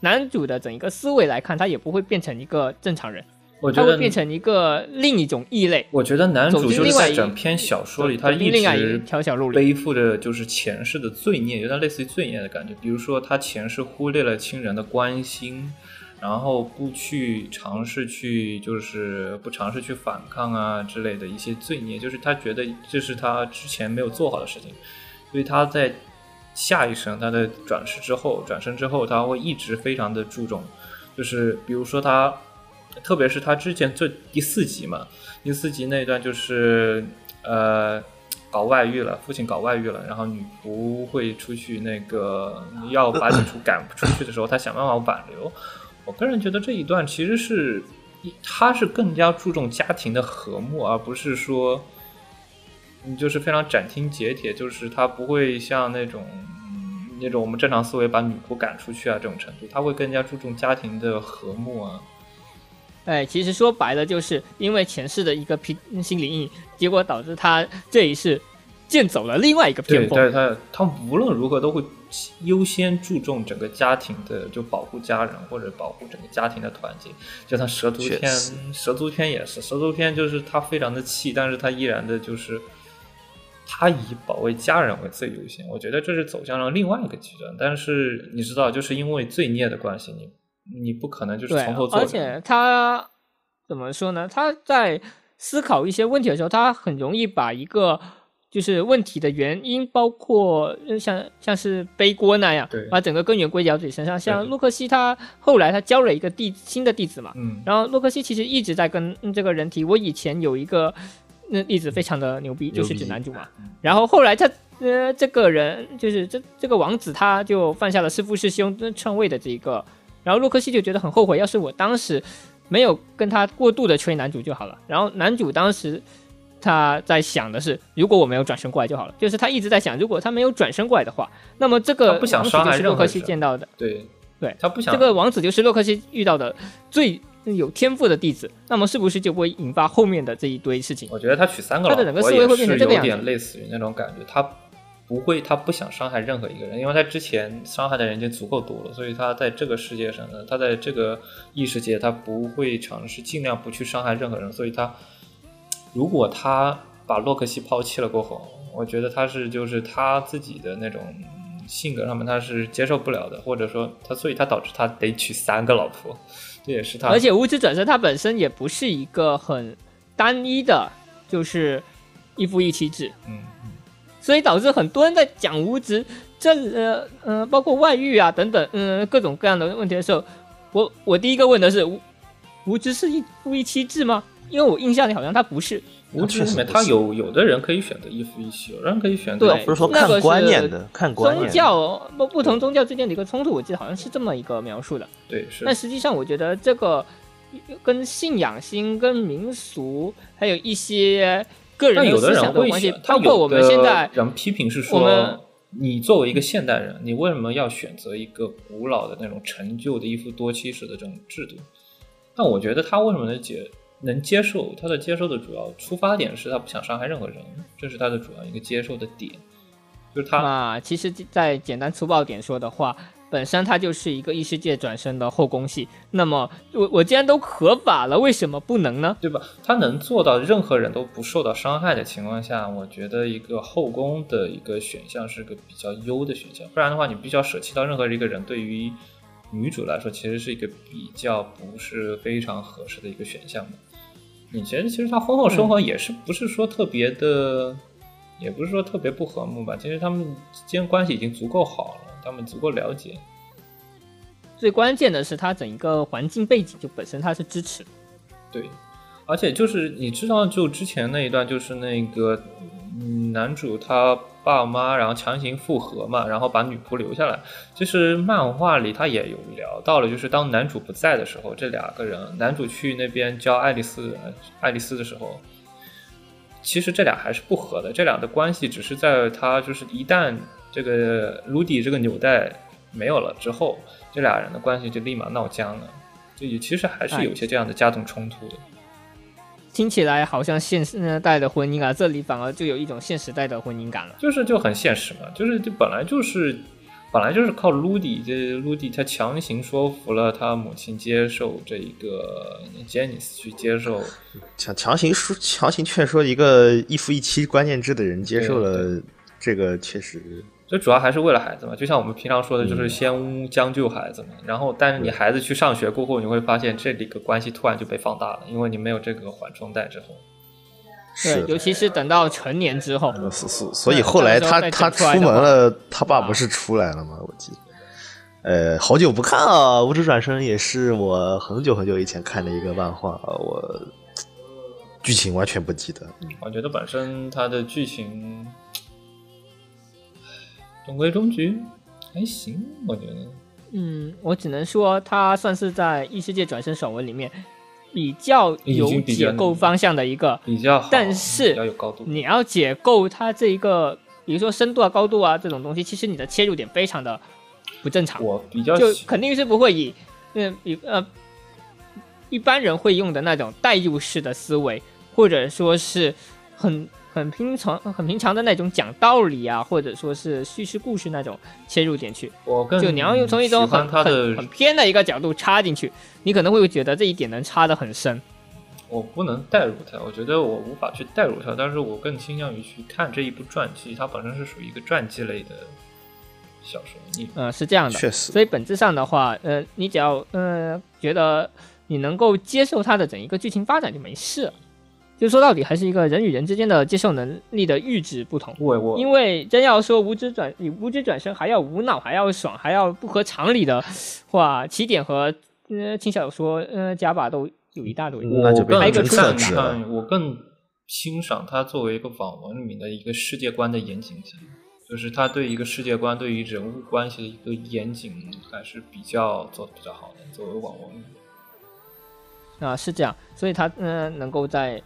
男主的整一个思维来看，他也不会变成一个正常人，我觉得变成一个另一种异类，我觉得男主就是在整篇小说里，他一直条小路。背负着就是前世的罪孽，有点类似于罪孽的感觉。比如说，他前世忽略了亲人的关心，然后不去尝试去，就是不尝试去反抗啊之类的一些罪孽，就是他觉得这是他之前没有做好的事情，所以他在下一生他的转世之后，转生之后，他会一直非常的注重，就是比如说他，特别是他之前这第四集嘛，第四集那一段就是呃搞外遇了，父亲搞外遇了，然后女仆会出去那个要把女仆赶出去的时候，他想办法挽留。我个人觉得这一段其实是他是更加注重家庭的和睦，而不是说你就是非常斩钉截铁，就是他不会像那种。嗯那种我们正常思维把女仆赶出去啊，这种程度，他会更加注重家庭的和睦啊。哎，其实说白了，就是因为前世的一个偏心理阴影，结果导致他这一世见走了另外一个对，偏锋。但是他他无论如何都会优先注重整个家庭的，就保护家人或者保护整个家庭的团结。就像蛇族篇蛇族篇也是，蛇族篇就是他非常的气，但是他依然的就是他以保卫家人为最优先。我觉得这是走向了另外一个极端。但是你知道，就是因为罪孽的关系，你你不可能就是，从头做人。而且他怎么说呢？他在思考一些问题的时候，他很容易把一个就是问题的原因，包括呃像像是背锅那样，把整个根源归结到自己身上。像洛克西，他后来他教了一个弟新的弟子嘛，嗯，然后洛克西其实一直在跟嗯这个人提，我以前有一个那例子非常的牛逼，就是指男主嘛。然后后来他呃这个人就是这这个王子，他就犯下了弑父弑兄篡位的这一个，然后洛克西就觉得很后悔，要是我当时没有跟他过度的吹男主就好了。然后男主当时。他在想的是，如果我没有转身过来就好了。就是他一直在想，如果他没有转身过来的话，那么这个不想王子伤害就是洛克西见到的。对对他不想这个王子就是洛克西遇到的最有天赋的弟子，那么是不是就不会引发后面的这一堆事情？我觉得他娶三个他老婆的整个思维会有变成这个样子点类似于那种感觉，他不会，他不想伤害任何一个人，因为他之前伤害的人已经足够多了，所以他在这个世界上呢，他在这个异世界，他不会尝试尽量不去伤害任何人，所以他如果他把洛克西抛弃了过后，我觉得他是就是他自己的那种性格上面他是接受不了的，或者说他，所以他导致他得娶三个老婆，这也是他，而且物质转身他本身也不是一个很单一的，就是一夫一妻制，嗯。所以导致很多人在讲无职，这呃呃，包括外遇啊等等，嗯、各种各样的问题的时候，我我第一个问的是无无职是一夫一妻制吗？因为我印象里好像他不是，无知他有有的人可以选择一夫一妻，有人可以选择对不是说那个看观念的，看观宗念宗。教不不同宗教之间的一个冲突，我记得好像是这么一个描述的。对是但实际上，我觉得这个跟信仰心、跟民俗，还有一些个人但有的人会他有包括我们现人批评是我们说，你作为一个现代人，你为什么要选择一个古老的那种陈旧的一夫多妻式的这种制度？但我觉得他为什么能接能接受？他的接受的主要出发点是他不想伤害任何人，这是他的主要一个接受的点，就是他啊，其实，在简单粗暴点说的话，本身它就是一个异世界转生的后宫戏，那么我我既然都合法了，为什么不能呢？对吧？他能做到任何人都不受到伤害的情况下，我觉得一个后宫的一个选项是个比较优的选项。不然的话，你必须要舍弃到任何一个人，对于女主来说，其实是一个比较不是非常合适的一个选项的。你觉得其实他婚后生活也是不是说特别的，也不是说特别不和睦吧？其实他们之间关系已经足够好了，他们足够了解。最关键的是，它整一个环境背景就本身它是支持。对，而且就是你知道，就之前那一段，就是那个嗯男主他爸妈，然后强行复合嘛，然后把女仆留下来。其实漫画里他也有聊到了，就是当男主不在的时候，这两个人，男主去那边教爱丽丝爱丽丝的时候，其实这俩还是不和的。这俩的关系只是在他就是一旦这个卢迪这个纽带没有了之后，这俩人的关系就立马闹僵了。就也其实还是有些这样的家庭冲突的。听起来好像现时代的婚姻啊，这里反而就有一种现时代的婚姻感了。就是就很现实嘛，就是就本来就是本来就是靠卢迪，这卢迪他强行说服了他母亲接受这一个 Janice 去接受，强强行说强行劝说一个一夫一妻观念制的人接受了这个，确实这主要还是为了孩子嘛。就像我们平常说的，就是先将就孩子嘛。然后，但是你孩子去上学过后，你会发现这里个关系突然就被放大了，因为你没有这个缓冲带之后。对，是尤其是等到成年之后，所所所以后来他他出门了，他爸不是出来了吗？我记得。呃，好久不看啊，《无职转生》也是我很久很久以前看的一个漫画，我剧情完全不记得。我觉得本身它的剧情中规中矩，还行，我觉得。嗯，我只能说它算是在异世界转生爽文里面比较有解构方向的一个。比较好，但是。你要解构它这一个，比如说深度啊、高度啊这种东西，其实你的切入点非常的不正常，我比较就肯定是不会以，嗯，比呃一般人会用的那种代入式的思维，或者说是很很平常、很平常的那种讲道理啊，或者说是叙事故事那种切入点去。我更就你要用从一种很很很偏的一个角度插进去，你可能会觉得这一点能插得很深。我不能代入它，我觉得我无法去代入它，但是我更倾向于去看这一部传记，它本身是属于一个传记类的小说。你嗯、是这样的。确实，所以本质上的话，呃，你只要呃觉得你能够接受它的整一个剧情发展就没事了。就说到底，还是一个人与人之间的接受能力的阈值不同。我我因为真要说无知转你无知转身还要无脑还要爽还要不合常理的话，起点和呃轻小说呃加把都有一大堆。那就我更赞质了叹，我更欣赏他作为一个网文里面的一个世界观的严谨性，就是他对一个世界观、对于人物关系的一个严谨，还是比较做的比较好的。作为网文，啊，是这样，所以他嗯、呃能够在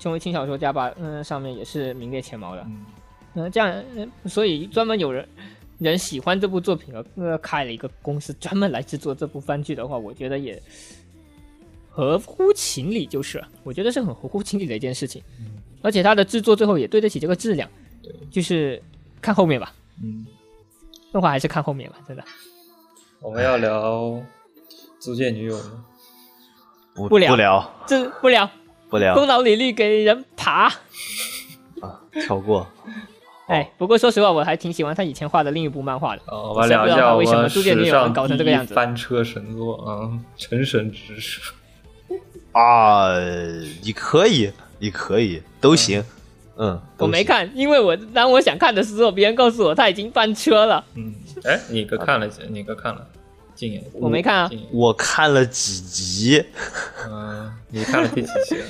成为轻小说家吧嗯、上面也是名列前茅的。嗯，嗯、这样、嗯所以专门有人人喜欢这部作品而呃开了一个公司专门来制作这部番剧的话，我觉得也合乎情理，就是我觉得是很合乎情理的一件事情。而且它的制作最后也对得起这个质量，就是看后面吧，嗯，动画还是看后面吧，真的。我们要聊租借女友吗？不不聊不聊这不了，不聊功劳履历给人爬。啊，跳过。哎，不过说实话，我还挺喜欢他以前画的另一部漫画的。哦，我我们聊一下为什么租借女史友能上搞成这个样子翻车神作啊，成神之书。啊，你可以，你可以，都行。嗯，都行。我没看，因为我当我想看的时候，别人告诉我他已经翻车了，嗯，哎，你哥看了几？你哥看了？禁言。我没看啊。我看了几集，嗯，你看了第几集？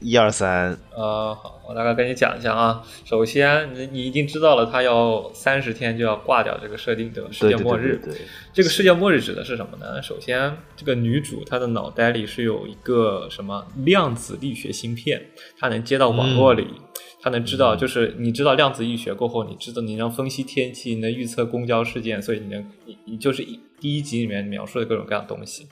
一二三，呃，好，我大概跟你讲一下啊。首先，你你已经知道了，他要三十天就要挂掉这个设定的世对对界末日。对对对，这个世界末日指的是什么呢？首先，这个女主她的脑袋里是有一个什么量子力学芯片，她能接到网络里，她能知道，就是你知道量子力学过后，你知道你能分析天气，你能预测公交事件，所以你能你你就是一第一集里面描述的各种各样的东西，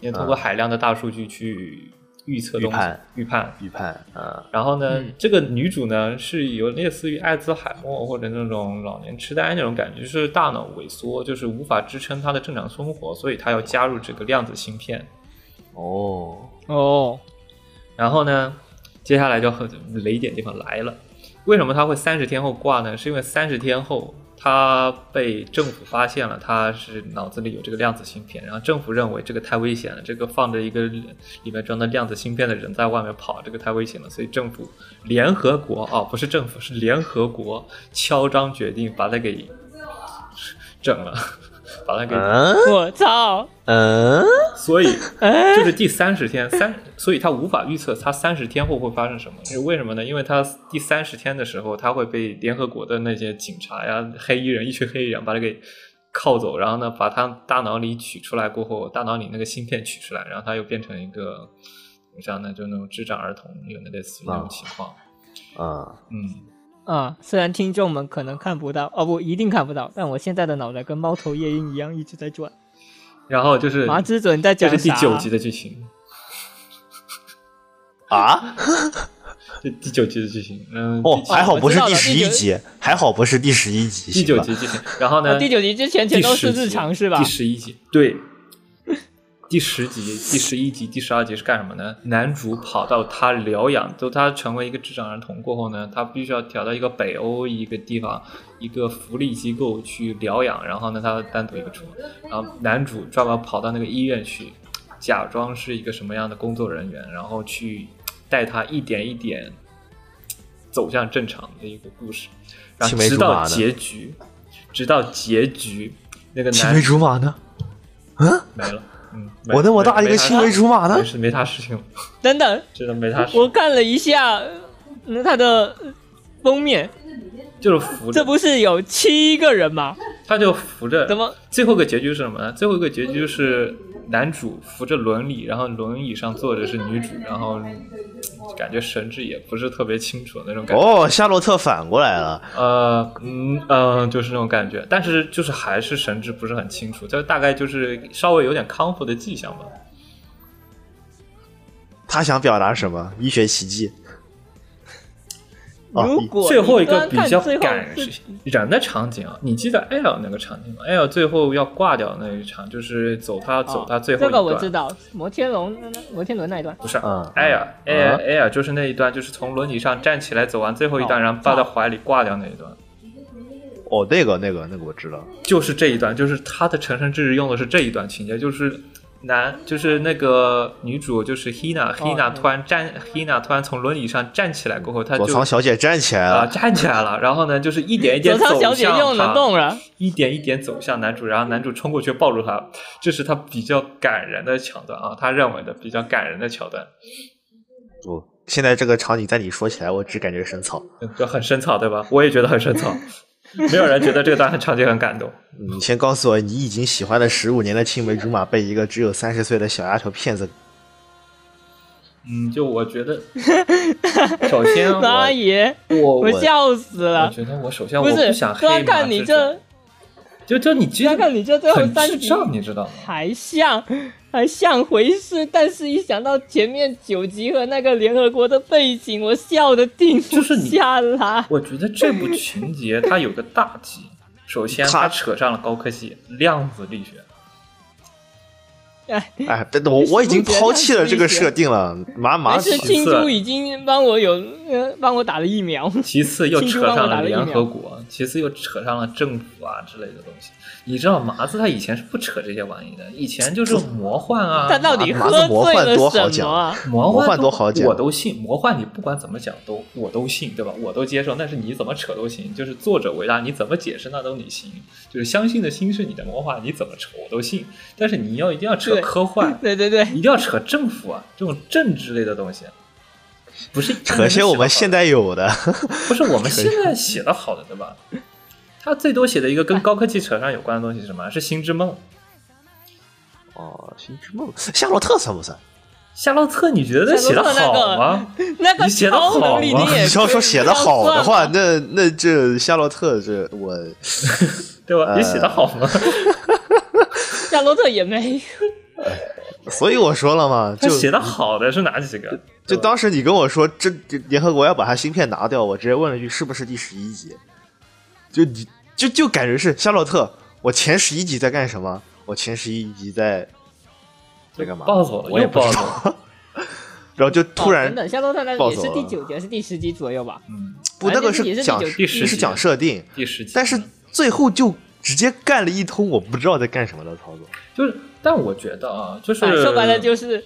你能通过海量的大数据去预测东西预判预判。预判啊，然后呢，嗯这个女主呢是有类似于艾滋海默或者那种老年痴呆那种感觉，就是大脑萎缩，就是无法支撑她的正常生活，所以她要加入这个量子芯片。哦，哦，然后呢，接下来就很雷点地方来了，为什么他会三十天后挂呢？是因为三十天后他被政府发现了，他是脑子里有这个量子芯片，然后政府认为这个太危险了，这个放着一个里面装的量子芯片的人在外面跑，这个太危险了，所以政府联合国哦，不是政府，是联合国敲章决定把他给整了，把他给嗯我操，嗯，所以就是第三十天三，所以他无法预测他三十天后会发生什么。是为什么呢？因为他第三十天的时候，他会被联合国的那些警察呀、黑衣人一群黑衣人把他给铐走，然后呢，把他大脑里取出来过后，大脑里那个芯片取出来，然后他又变成一个怎么讲呢？就那种智障儿童，有那类似于那种情况。啊，嗯，啊！虽然听众们可能看不到，哦不，一定看不到，但我现在的脑袋跟猫头夜鹰一样一直在转。然后就是麻之准在这讲第九集的剧情，啊，这第九集的剧情。嗯，哦还好不是第十一集，还好不是第十一集，第九集剧情。然后呢？啊第九集之前全都是日常是吧第十一集对，第十集、第十一集、第十二集是干什么呢？男主跑到他疗养，就他成为一个智障儿童过后呢，他必须要调到一个北欧一个地方，一个福利机构去疗养，然后呢，他单独一个出，然后男主专门跑到那个医院去，假装是一个什么样的工作人员，然后去带他一点一点走向正常的一个故事，然后直到结局，直到结局，那个男青梅竹马呢？嗯没了，我那么大一个青梅竹马呢没？事，没啥事情，等等，真的没啥事，我看了一下，那他的呃封面，就是扶着，这不是有七个人吗？他就扶着，怎么？最后一个结局是什么呢？最后一个结局就是男主扶着轮椅，然后轮椅上坐着是女主，然后嗯感觉神志也不是特别清楚的那种感觉。哦，夏洛特反过来了。呃，嗯呃，就是那种感觉，但是就是还是神志不是很清楚，就大概就是稍微有点康复的迹象吧。他想表达什么？医学奇迹。哦如果最后一个比较感人的场景啊，你记得 L 那个场景吗？L 最后要挂掉那一场，就是走他走他最后这一段。个我知道，摩天轮摩天轮那一段，不是嗯 Air 嗯 Air Air 就是那一段，就是从轮椅上站起来走完最后一段，哦然后抱在怀里挂掉那一段，哦，那个那个那个我知道。就是这一段，就是他的成神之日用的是这一段情节，就是男就是那个女主就是 Hina Hina 嗯突然站 Hina 突然从轮椅上站起来过后，她躲就藏小姐站起来啊、了。站起来了，然后呢就是一点一点走左仓小姐向又能他动了，一点一点走向男主，然后男主冲过去抱住她，这是他比较感人的桥段啊，他认为的比较感人的桥段，不，现在这个场景在你说起来，我只感觉生草。嗯就很深草，对吧？我也觉得很深草，没有人觉得这个段很场景很感动。你先告诉我，你已经喜欢了十五年的青梅竹马被一个只有三十岁的小丫头骗子。嗯，就我觉得，首先妈我耶，我我笑死我了。觉得我首先不是我想，黑端看你这，就就你居然看你这最后三十，你知道吗？还像还像回事，但是一想到前面九集和那个联合国的背景，我笑的停不下来。我觉得这部情节它有个大忌，首先它它扯上了高科技量子力学。哎，哎，但我我已经抛弃了这个设定了，马马没事，其庆次珠已经帮我有呃帮我打了疫苗。其次又扯上了联合国，其次又扯上了政府啊之类的东西。你知道麻子他以前是不扯这些玩意的，以前就是魔幻啊，他到底麻喝子魔幻醉了多好讲什么啊？魔魔幻多好讲我都信。魔幻你不管怎么讲都我都信，对吧？我都接受，但是你怎么扯都行。就是作者伟大，你怎么解释那都你行。就是相信的心是你的魔幻，你怎么扯我都信。但是你要一定要扯科幻，对对对，一定要扯政府啊这种政治类的东西，不是扯些我们现在有的。不是我们现在写的好的，对吧？他最多写的一个跟高科技扯上有关的东西是什么？是《星之梦》。哦，星之梦，夏洛特算不算？夏洛特，你觉得写的好吗？那个你写得超能力好吗你你要说写的好的话，那那这夏洛特这我 对吧？呃你写的好吗？夏洛特也没有。所以我说了嘛，就写的好的是哪几个？就当时你跟我说这这联合国要把它芯片拿掉，我直接问了一句是不是第十一集？就你就就感觉是夏洛特，我前十一集在干什么？我前十一集在在干嘛？暴走了，我也不知又暴走道。了。然后就突然哦等等，夏洛特那也是暴走了第九集还是第十集左右吧？嗯，不，那个是讲第九第十集是讲设定，第十集，但是最后就直接干了一通我不知道在干什么的操作。就是，但我觉得啊，就是哎说白了就是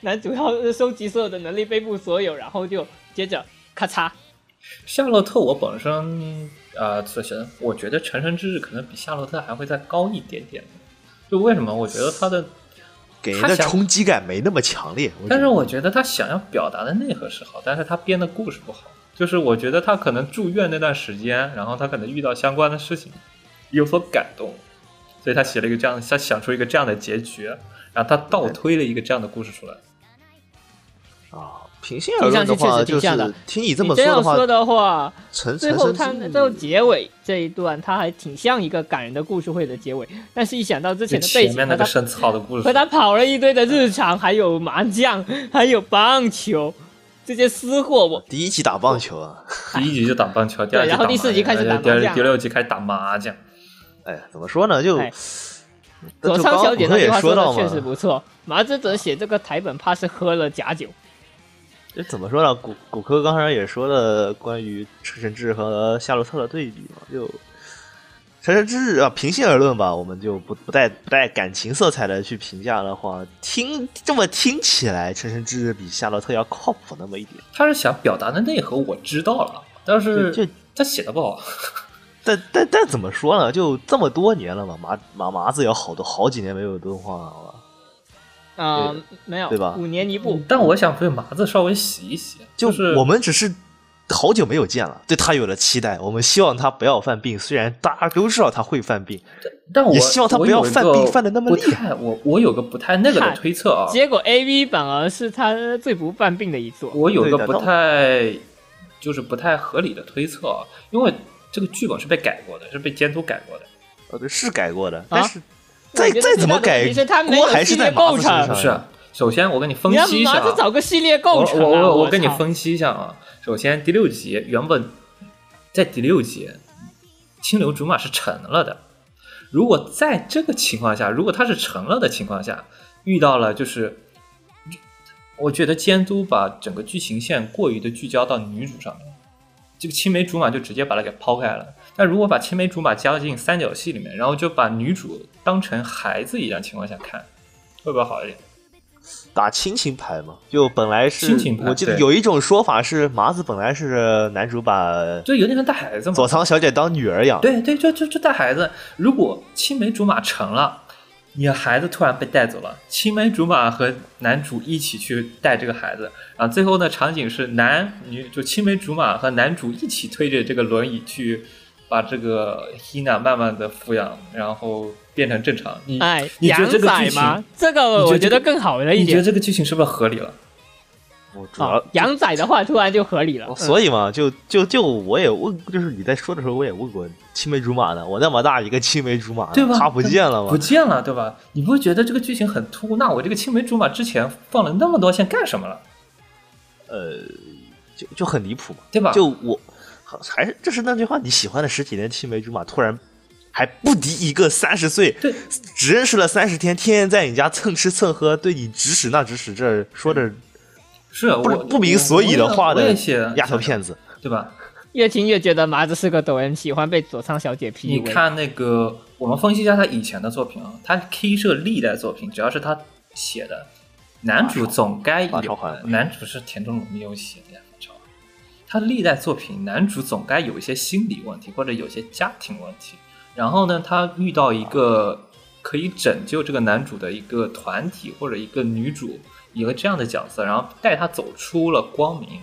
男主要收集所有的能力，背部所有，然后就接着咔嚓。夏洛特，我本身呃，此前我觉得成神之日可能比夏洛特还会再高一点点。就为什么？我觉得他的，给人他的冲击感没那么强烈。但是我觉得他想要表达的内核是好，但是他编的故事不好。就是我觉得他可能住院那段时间，然后他可能遇到相关的事情，有所感动，所以他写了一个这样，他想出一个这样的结局，然后他倒推了一个这样的故事出来。啊，平心而论的听上话，就是去确实挺像的听你这么说的话，说的话，陈最后他最后结尾这一段，他还挺像一个感人的故事会的结尾。但是，一想到之前的背前景和他面那个生草的故事和，他跑了一堆的日常，还有麻将，还有棒球这些私货，我第一集打棒球啊，第一集就打棒球，第二集然后第四集开始打麻将第二第六集开始打麻将。哎，怎么说呢？就哎就佐仓小姐那句话说的确实，不错。麻之哲写这个台本，怕是喝了假酒。这怎么说呢？骨骨科刚才也说了关于陈神志和夏洛特的对比嘛，就陈神志啊，平心而论吧，我们就不不带不带感情色彩的去评价的话，听这么听起来，陈神志比夏洛特要靠谱那么一点。他是想表达的内核我知道了，但是就就他写的不好。但但但怎么说呢？就这么多年了嘛，麻麻麻子有好多好几年没有动画了。啊、对没有，对吧五年一部。但我想对麻子稍微洗一洗，就是我们只是好久没有见了，对他有了期待，我们希望他不要犯病。虽然大家都知道他会犯病，但我也希望他不要犯病犯的那么厉害我我有个不太那个的推测啊，结果 A V 反而是他最不犯病的一座。我有个不太就是不太合理的推测啊，因为这个剧本是被改过的，是被监督改过的。呃，对是改过的，但是我再再怎么改他，锅还是在麻构成子身上。不是，啊首先我跟你分析一下啊，麻子找个系列构成我啊！我我跟你分析一下啊。首先，第六集原本在第六集，青流竹马是成了的。如果在这个情况下，如果他是成了的情况下，遇到了就是，我觉得监督把整个剧情线过于的聚焦到女主上面，这个青梅竹马就直接把它给抛开了。但如果把青梅竹马加进三角戏里面，然后就把女主当成孩子一样情况下看，会不会好一点？打亲情牌嘛，就本来是亲情牌我记得有一种说法是麻子本来是男主把就有点像带孩子嘛。佐仓小姐当女儿养，对对，就就就带孩子。如果青梅竹马成了，你的孩子突然被带走了，青梅竹马和男主一起去带这个孩子，然后最后呢，场景是男女就青梅竹马和男主一起推着这个轮椅去把这个 Hina 慢慢的抚养，然后变成正常。你哎，你觉得羊这个剧情，，这个我觉得更好了一点。你觉得这个剧情是不是合理了？我主要啊，羊仔的话突然就合理了。嗯所以嘛，就就就我也问，就是你在说的时候，我也问过青梅竹马的，我那么大一个青梅竹马，对吧？他不见了不？见了，对吧？你不会觉得这个剧情很突兀？那我这个青梅竹马之前放了那么多线干什么了？呃，就就很离谱嘛，对吧？就我还是这是那句话，你喜欢的十几年青梅竹马，突然还不敌一个三十岁，对，只认识了三十天，天天在你家蹭吃蹭喝，对你指使那指使这，说着是不我不明所以的话的丫头片子。对吧？越听越觉得麻子是个抖 M，喜欢被佐仓小姐你 PUA。看那个，我们分析一下他以前的作品啊，他 K 社历代作品，只要是他写的，男主总该有男主是田中龙没有写的呀，他历代作品，男主总该有一些心理问题或者有些家庭问题，然后呢，他遇到一个可以拯救这个男主的一个团体或者一个女主，一个这样的角色，然后带他走出了光明。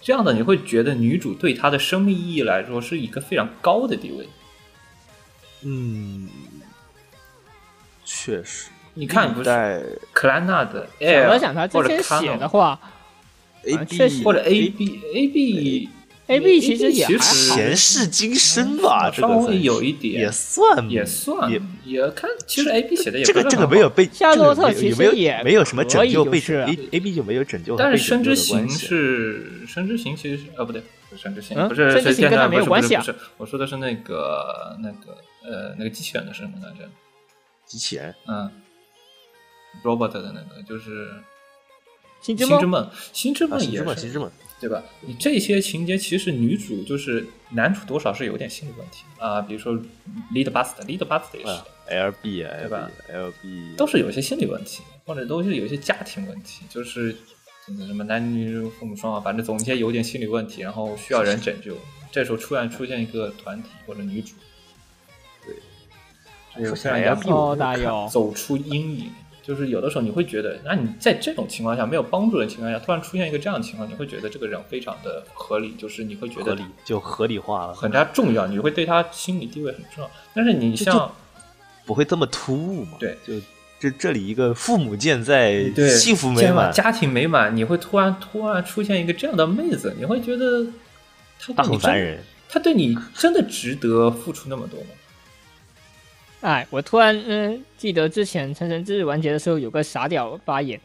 这样的你会觉得女主对他的生命意义来说是一个非常高的地位。嗯，确实，你看，不是在克兰纳的想 Air 了想，他之或写的话，A 啊 B 或者 A B A B A B 其实也前世今生吧，这稍微有一点也算也算也也看，其实 A B 写的也这个这个没有被夏洛特其实也没有什么拯救被 A A B 就没有拯救和但是生之行。是生之行，其实是呃不对，不是生之行，嗯不是生之行跟他没有关系啊不是，我说的是那个那个呃那个机器人的是什么来着？机器人嗯，robot 的那个就是星之梦星之梦，星之啊，梦也是之梦，对吧？你这些情节其实女主就是男主多少是有点心理问题啊，比如说 lead bust，lead bust 也是啊。，L B 啊，对吧？L B 都是有一些心理问题，或者都是有一些家庭问题，就是什么男女父母双方，反正总结有点心理问题，然后需要人拯救。这时候突然出现一个团体或者女主，对，说起来非常阳 LB 走出阴影。就是有的时候你会觉得，那你在这种情况下没有帮助的情况下，突然出现一个这样的情况，你会觉得这个人非常的合理，就是你会觉得合理就合理化了，很加重要，你会对他心理地位很重要。但是你像不会这么突兀嘛？对，就这这里一个父母健在，对幸福美满，家庭美满，你会突然突然出现一个这样的妹子，你会觉得她大对你真很烦人。她对你真的值得付出那么多吗？哎，我突然嗯记得之前《成神之日》完结的时候有个傻屌发言，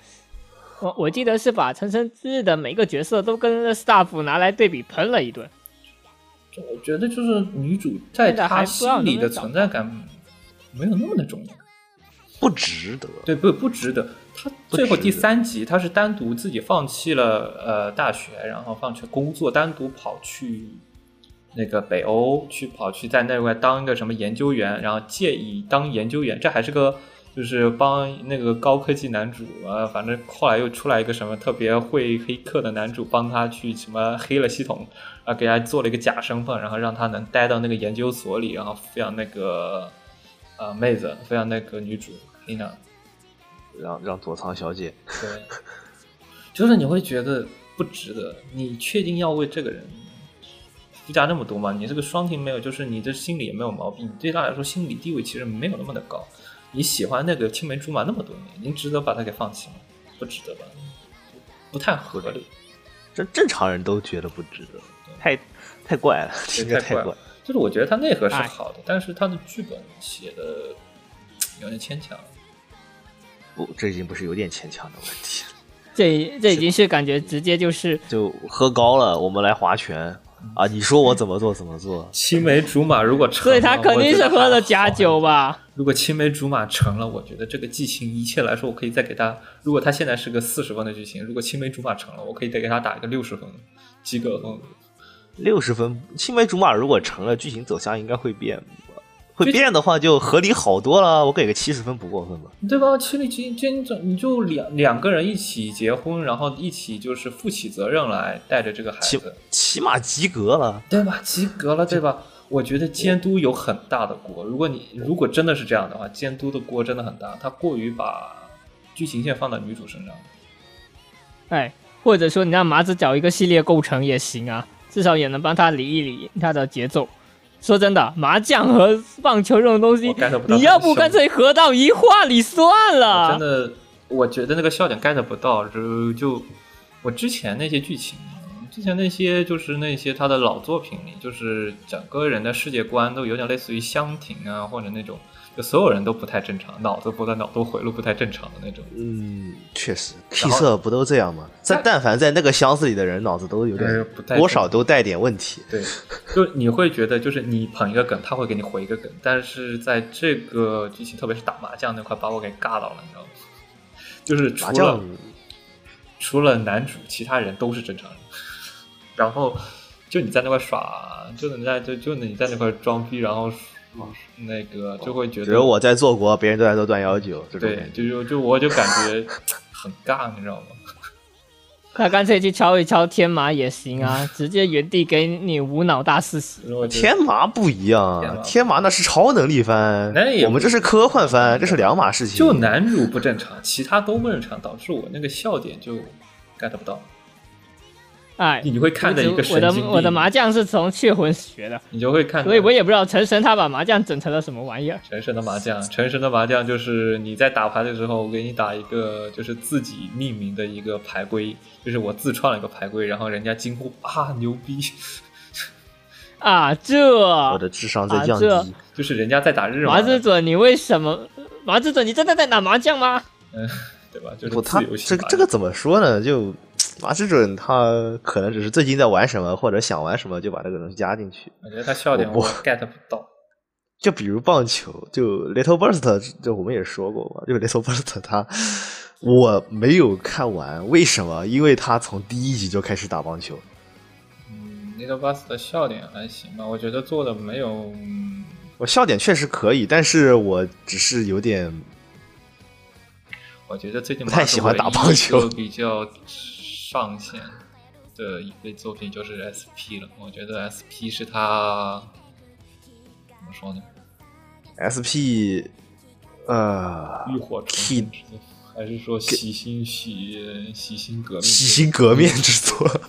我我记得是把《成神之日》的每个角色都跟那 staff 拿来对比喷了一顿。就我觉得就是女主在她心里的存在感没有那么的重要。不值得。对，不不值得。她最后第三集，她是单独自己放弃了呃大学，然后放弃工作，单独跑去那个北欧去跑去在那块当一个什么研究员，然后借以当研究员，这还是个就是帮那个高科技男主啊，反正后来又出来一个什么特别会黑客的男主，帮他去什么黑了系统，啊，给他做了一个假身份，然后让他能待到那个研究所里，然后抚养那个呃妹子，抚养那个女主丽娜。让让佐仓小姐，对，就是你会觉得不值得。你确定要为这个人付加那么多嘛？你这个双停没有，就是你这心理也没有毛病，你对他来说心理地位其实没有那么的高。你喜欢那个青梅竹马那么多年，您值得把他给放弃吗？不值得吧？不太合理，这正常人都觉得不值得，太太怪了，听着太怪了。就是我觉得他内核是哎好的，但是他的剧本写的有点牵强。不，这已经不是有点牵强的问题了。这这已经是感觉直接就是就喝高了，我们来划拳啊！你说我怎么做怎么做，青梅竹马如果成了，所以他肯定是喝了我觉得还假酒吧？如果青梅竹马成了，我觉得这个剧情一切来说，我可以再给他。如果他现在是个四十分的剧情，如果青梅竹马成了，我可以再给他打一个六十分及格分。六十分。青梅竹马如果成了，剧情走向应该会变，会变的话就合理好多了。我给个七十分不过分吧？对吧？情侣结结你就两两个人一起结婚，然后一起就是负起责任来带着这个孩起子，起码及格了。对吧？及格了，对吧？我觉得监督有很大的锅。如果你如果真的是这样的话，监督的锅真的很大，他过于把剧情线放到女主身上。哎，或者说你让麻子找一个系列构成也行啊，至少也能帮他理一理他的节奏。说真的，麻将和棒球这种东西你要不干脆合到一话里算了。真的，我觉得那个笑点 get 不到，就就我之前那些剧情，之前那些就是那些他的老作品里，就是整个人的世界观都有点类似于香亭啊，或者那种就所有人都不太正常，脑子不在脑都回路不太正常的那种。嗯，确实气色不都这样吗？在但凡在那个箱子里的人，脑子都有呃点多少都带点问题。对，就你会觉得就是你捧一个梗，他会给你回一个梗，但是在这个剧情，特别是打麻将那块，把我给尬到了，你知道吗？就是除了除了男主，其他人都是正常人。然后就你在那块耍，就你在就就你在那块装逼，然后那个就会觉得，只有我在做国，别人都在做断幺九，对。就就就我就感觉很尬，你知道吗？他干脆去敲一敲天麻也行啊，直接原地给你无脑大四喜。天麻不一样天麻啊，天麻那是超能力番，我们这是科幻番，这是两码事情。就男主不正常，其他都不正常，导致我那个笑点就 get 不到。哎，你会看的一个我的神经病我的麻将是从血魂学的，你就会看，所以我也不知道陈神他把麻将整成了什么玩意儿。陈神的麻将，陈神的麻将就是你在打牌的时候，我给你打一个就是自己命名的一个牌规，就是我自创了一个牌规，然后人家惊呼啊牛逼，啊，这我的智商在降低。就是人家在打日麻麻，子准，你为什么？麻子准，你真的在打麻将吗？嗯，对吧？就是不，他自由性这个这个怎么说呢？就马志准他可能只是最近在玩什么，或者想玩什么，就把这个东西加进去。我觉得他笑点我我 get 不到。就比如棒球，就 Little Burst，就我们也说过嘛，就 Little Burst 他我没有看完，为什么？因为他从第一集就开始打棒球。嗯，Little Burst 的笑点还行吧，我觉得做的没有，嗯我笑点确实可以，但是我只是有点我觉得最近不太喜欢打棒球比较上线的一个作品就是 SP 了。我觉得 SP 是他怎么说呢？SP，呃，浴火重生之作，还是说洗心洗洗心革命？洗心革面之作，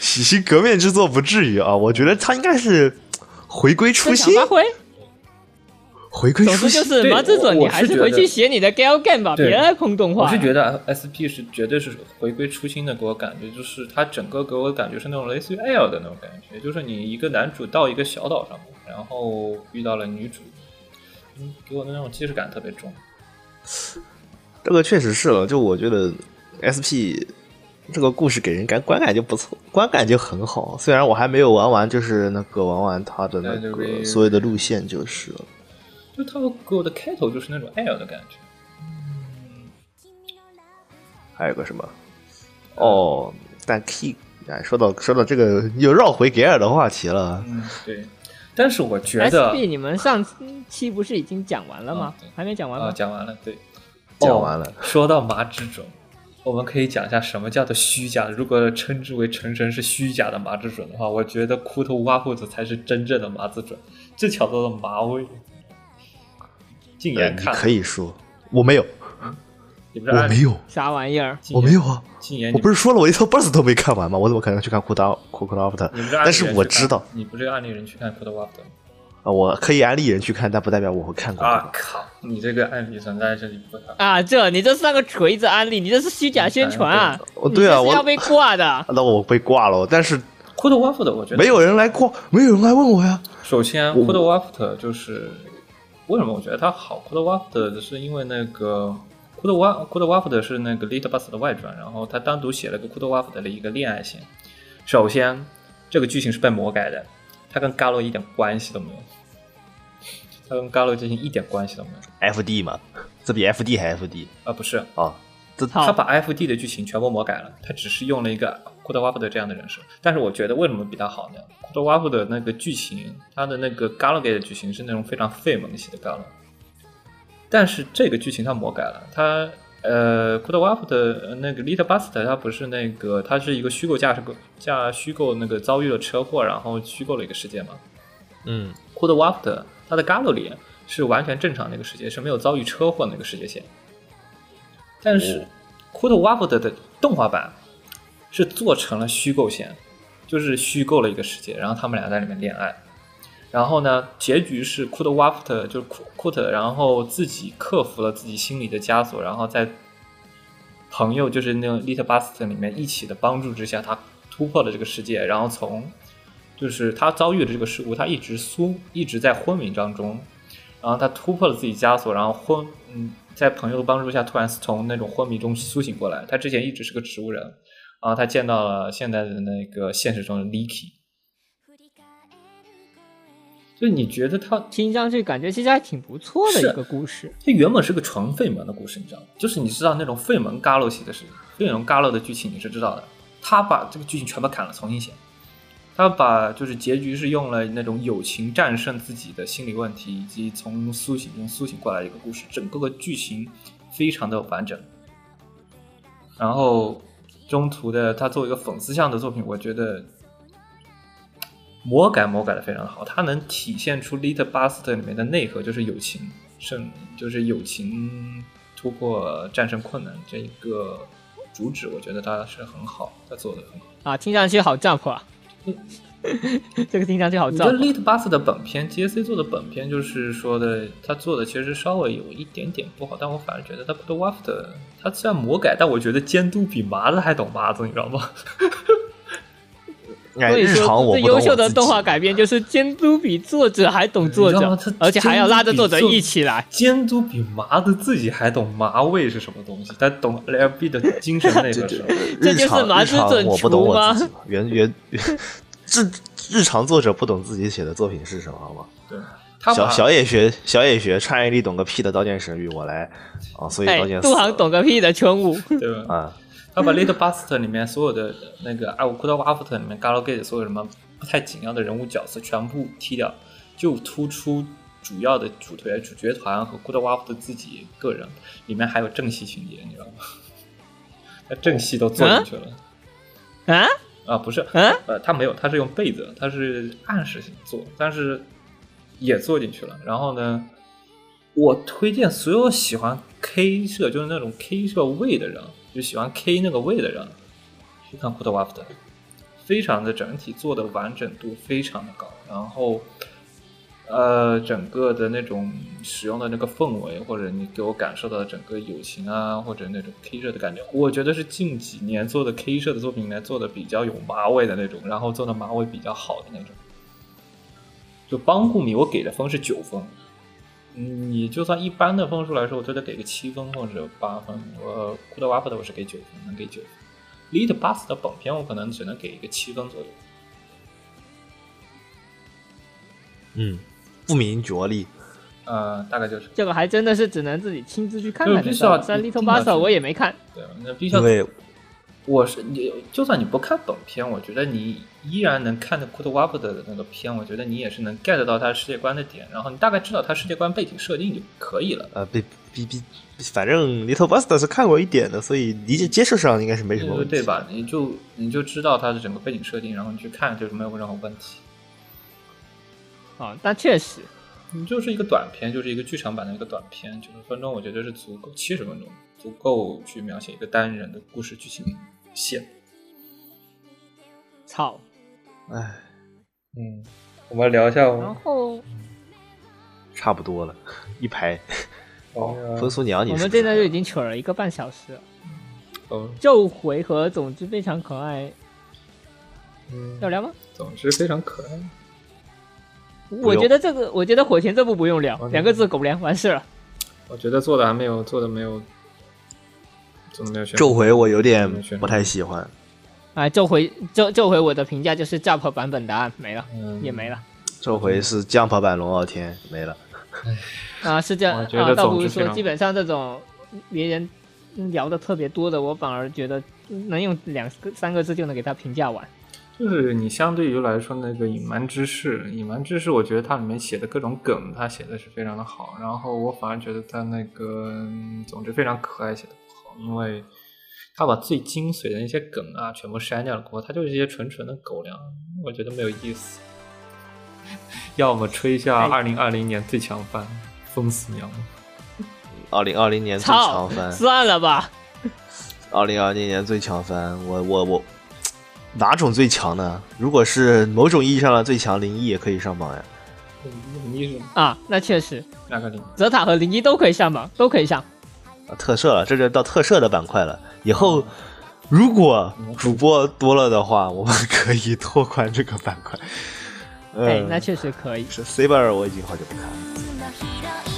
洗心革面 之作不至于啊，我觉得他应该是回归初心。回归初心总之就。是对麻子准，我你还是回是觉得去写你的 Gal Game 吧，别来碰动画。我是觉得 SP 是绝对是回归初心的，给我感觉就是它整个给我感觉是那种类似于 L 的那种感觉，就是你一个男主到一个小岛上，然后遇到了女主，嗯，给我的那种既视感特别重。这个确实是了，就我觉得 SP 这个故事给人感观感就不错，观感就很好。虽然我还没有玩完，就是那个玩完它的那个所有的路线就是了。就它给我的开头就是那种 L 的感觉。还有个什么？哦，但 Key，哎，说到说到这个，又绕回给尔的话题了。嗯，对。但是我觉得 SP 你们上期不是已经讲完了吗？还没讲完啊，吗？讲完了，对，讲完了哦说到麻之准，我们可以讲一下什么叫做虚假。如果称之为成神是虚假的麻之准的话，我觉得枯头挖裤子才是真正的麻之准，这巧到了麻味。禁呃你言看，可以说我没有，你不是我没有，啥玩意儿？我没有啊。禁言，我不是说了，我一套 Burst 都没看完吗？我怎么可能去看库达库克拉夫特但是我知道你不是案例人去看枯头挖铺子吗？啊，我可以安利人去看，但不代表我会看过。啊靠！你这个案例存在这里不好。啊，这你这是那个锤子安利，你这是虚假宣传啊！哦，对啊，我要被挂的。那我被挂了，但是枯头挖铺的，我觉得没有人来挂，没有人来问我呀。首先，我库德瓦夫特就是为什么我觉得他好？库德瓦夫特是因为那个库德瓦库德瓦夫特是那个 Little Bus 的外传，然后他单独写了个库德瓦夫特的一个恋爱线。首先，这个剧情是被魔改的，它跟 Galo 一点关系都没有，它跟 Galo 剧情一点关系都没有 FD 嘛，这比 FD 还 FD 啊！不是，啊！这他把 FD 的剧情全部魔改了，他只是用了一个库德瓦夫的这样的人设。但是我觉得为什么比他好呢？库德瓦夫的那个剧情，他的那个 Galagate 的剧情是那种非常费萌系的 g a l a 但是这个剧情他魔改了，他呃库德瓦夫的呃那个 Little Buster，他不是那个，他是一个虚构驾驶驾虚构那个遭遇了车祸，然后虚构了一个世界嘛。嗯，库德瓦夫的他的 Galo 里是完全正常的一个世界，是没有遭遇车祸的那个世界线。但是库德瓦夫特的动画版是做成了虚构线，就是虚构了一个世界，然后他们俩在里面恋爱。然后呢，结局是库德瓦夫特就是库库特，然后自己克服了自己心里的枷锁，然后在朋友就是那个 Little Bust 里面一起的帮助之下，他突破了这个世界，然后从就是他遭遇的这个事故，他一直苏一直在昏迷当中，然后他突破了自己枷锁，然后昏嗯，在朋友的帮助下，突然从那种昏迷中苏醒过来。他之前一直是个植物人，然后他见到了现在的那个现实中的 Licky，就你觉得他听上去感觉其实还挺不错的一个故事。它原本是个纯费门的故事，你知道吗？就是你知道那种费门 Galo 系的事情，费门 Galo 的剧情你是知道的。他把这个剧情全部砍了，重新写。他把就是结局是用了那种友情战胜自己的心理问题，以及从苏醒中苏醒过来的一个故事，整个个剧情非常的完整。然后中途的他作为一个粉丝向的作品，我觉得魔改魔改的非常好，他能体现出《Little Bust》里面的内核，就是友情胜，就是友情突破战胜困难这一个主旨，我觉得他是很好，他做的很好。啊，听上去好 jump 啊！这个听上去好我觉得《。Little Bust》的本片，GSC 做的本片，就是说的他做的其实稍微有一点点不好，但我反而觉得他 Put Waft 他虽然魔改，但我觉得监督比麻子还懂麻子，你知道吗？哎，所以日常说最优秀的动画改编就是监督比作者还懂作者而且还要拉着作者一起来。监督比麻子自己还懂麻味是什么东西，他懂 LB 的精神那个时候。这就是日常日常麻子准我不懂我厨吗自己嘛，原原日日常作者不懂自己写的作品是什么，好吗？对，他小小野学小野学穿越力懂个屁的刀剑神域，我来啊，所以哎刀剑，死杜航懂个屁的圈舞，对吧？啊，他把 Little Buster 里面所有的那个 I Good After 里面 Galgate 所有什么不太紧要的人物角色全部踢掉，就突出主要的主角主角团和库德瓦夫特自己个人，里面还有正戏情节，你知道吗？他正戏都做进去了。啊？啊，不是，啊呃，他没有，他是用被子，他是暗示性做，但是也做进去了。然后呢，我推荐所有喜欢 K 社，就是那种 K 社味的人，就喜欢 K 那个味的人，去看 Cut Waft 非常的整体做的完整度非常的高，然后。呃，整个的那种使用的那个氛围，或者你给我感受到的整个友情啊，或者那种 K 社的感觉，我觉得是近几年做的 K 社的作品里面做的比较有马尾的那种，然后做的马尾比较好的那种。就帮顾米，我给的分是九分。你就算一般的分数来说，我觉得给个七分或者八分。我库德瓦夫的我是给九分，能给九分。Lead Bus 的本片我可能只能给一个七分左右。嗯，不明觉厉，呃，大概就是这个还真的是只能自己亲自去看对必须要看得到。三 Little Buster 我也没看，对，那必须要因为我是你，就算你不看本片，我觉得你依然能看的库特瓦夫的那个片，我觉得你也是能 get 到他世界观的点，然后你大概知道他世界观背景设定就可以了。呃，比比比，反正 Little Buster 是看过一点的，所以理解接受上应该是没什么问题，对吧？你就你就知道它的整个背景设定，然后你去看就是没有任何问题。啊，但确实，你就是一个短片，就是一个剧场版的一个短片，九十分钟，我觉得是足够，七十分钟足够去描写一个单人的故事剧情线。操。唉，嗯，我们聊一下然哦。后差不多了，一排。哦风俗娘，你我们现在就已经扯了一个半小时了，哦，就回合，总之非常可爱，嗯要聊吗？总之非常可爱。我觉得这个，我觉得火钳这部不用聊，两个字狗粮完事了。我觉得做的还没有做的没有做的没有宣咒回我有点不太喜欢，啊，这回这这回我的评价就是 Jump 版本答案没了，嗯。也没了。这回是 Jump 版龙傲天没了。啊，是这样啊，倒不如说，基本上这种别人聊的特别多的，我反而觉得能用两个三个字就能给他评价完。就是你相对于来说，那个隐瞒之事，隐瞒之事，我觉得它里面写的各种梗，它写的是非常的好。然后我反而觉得它那个，嗯总之非常可爱写的不好，因为他把最精髓的那些梗啊全部删掉了过后，它就是一些纯纯的狗粮，我觉得没有意思。要么吹一下哎二零二零年最强番，封死娘。二零二零年最强，番，算了吧，二零二零年最强番，我我我，哪种最强呢？如果是某种意义上的最强，零一也可以上榜呀。零一是啊，那确实，哪个零？泽塔和零一都可以上榜，都可以上。啊，特摄了，这就到特摄的板块了。以后如果主播多了的话，我们可以拓宽这个板块。嗯、哎，那确实可以。是 Saber，我已经好久不看了。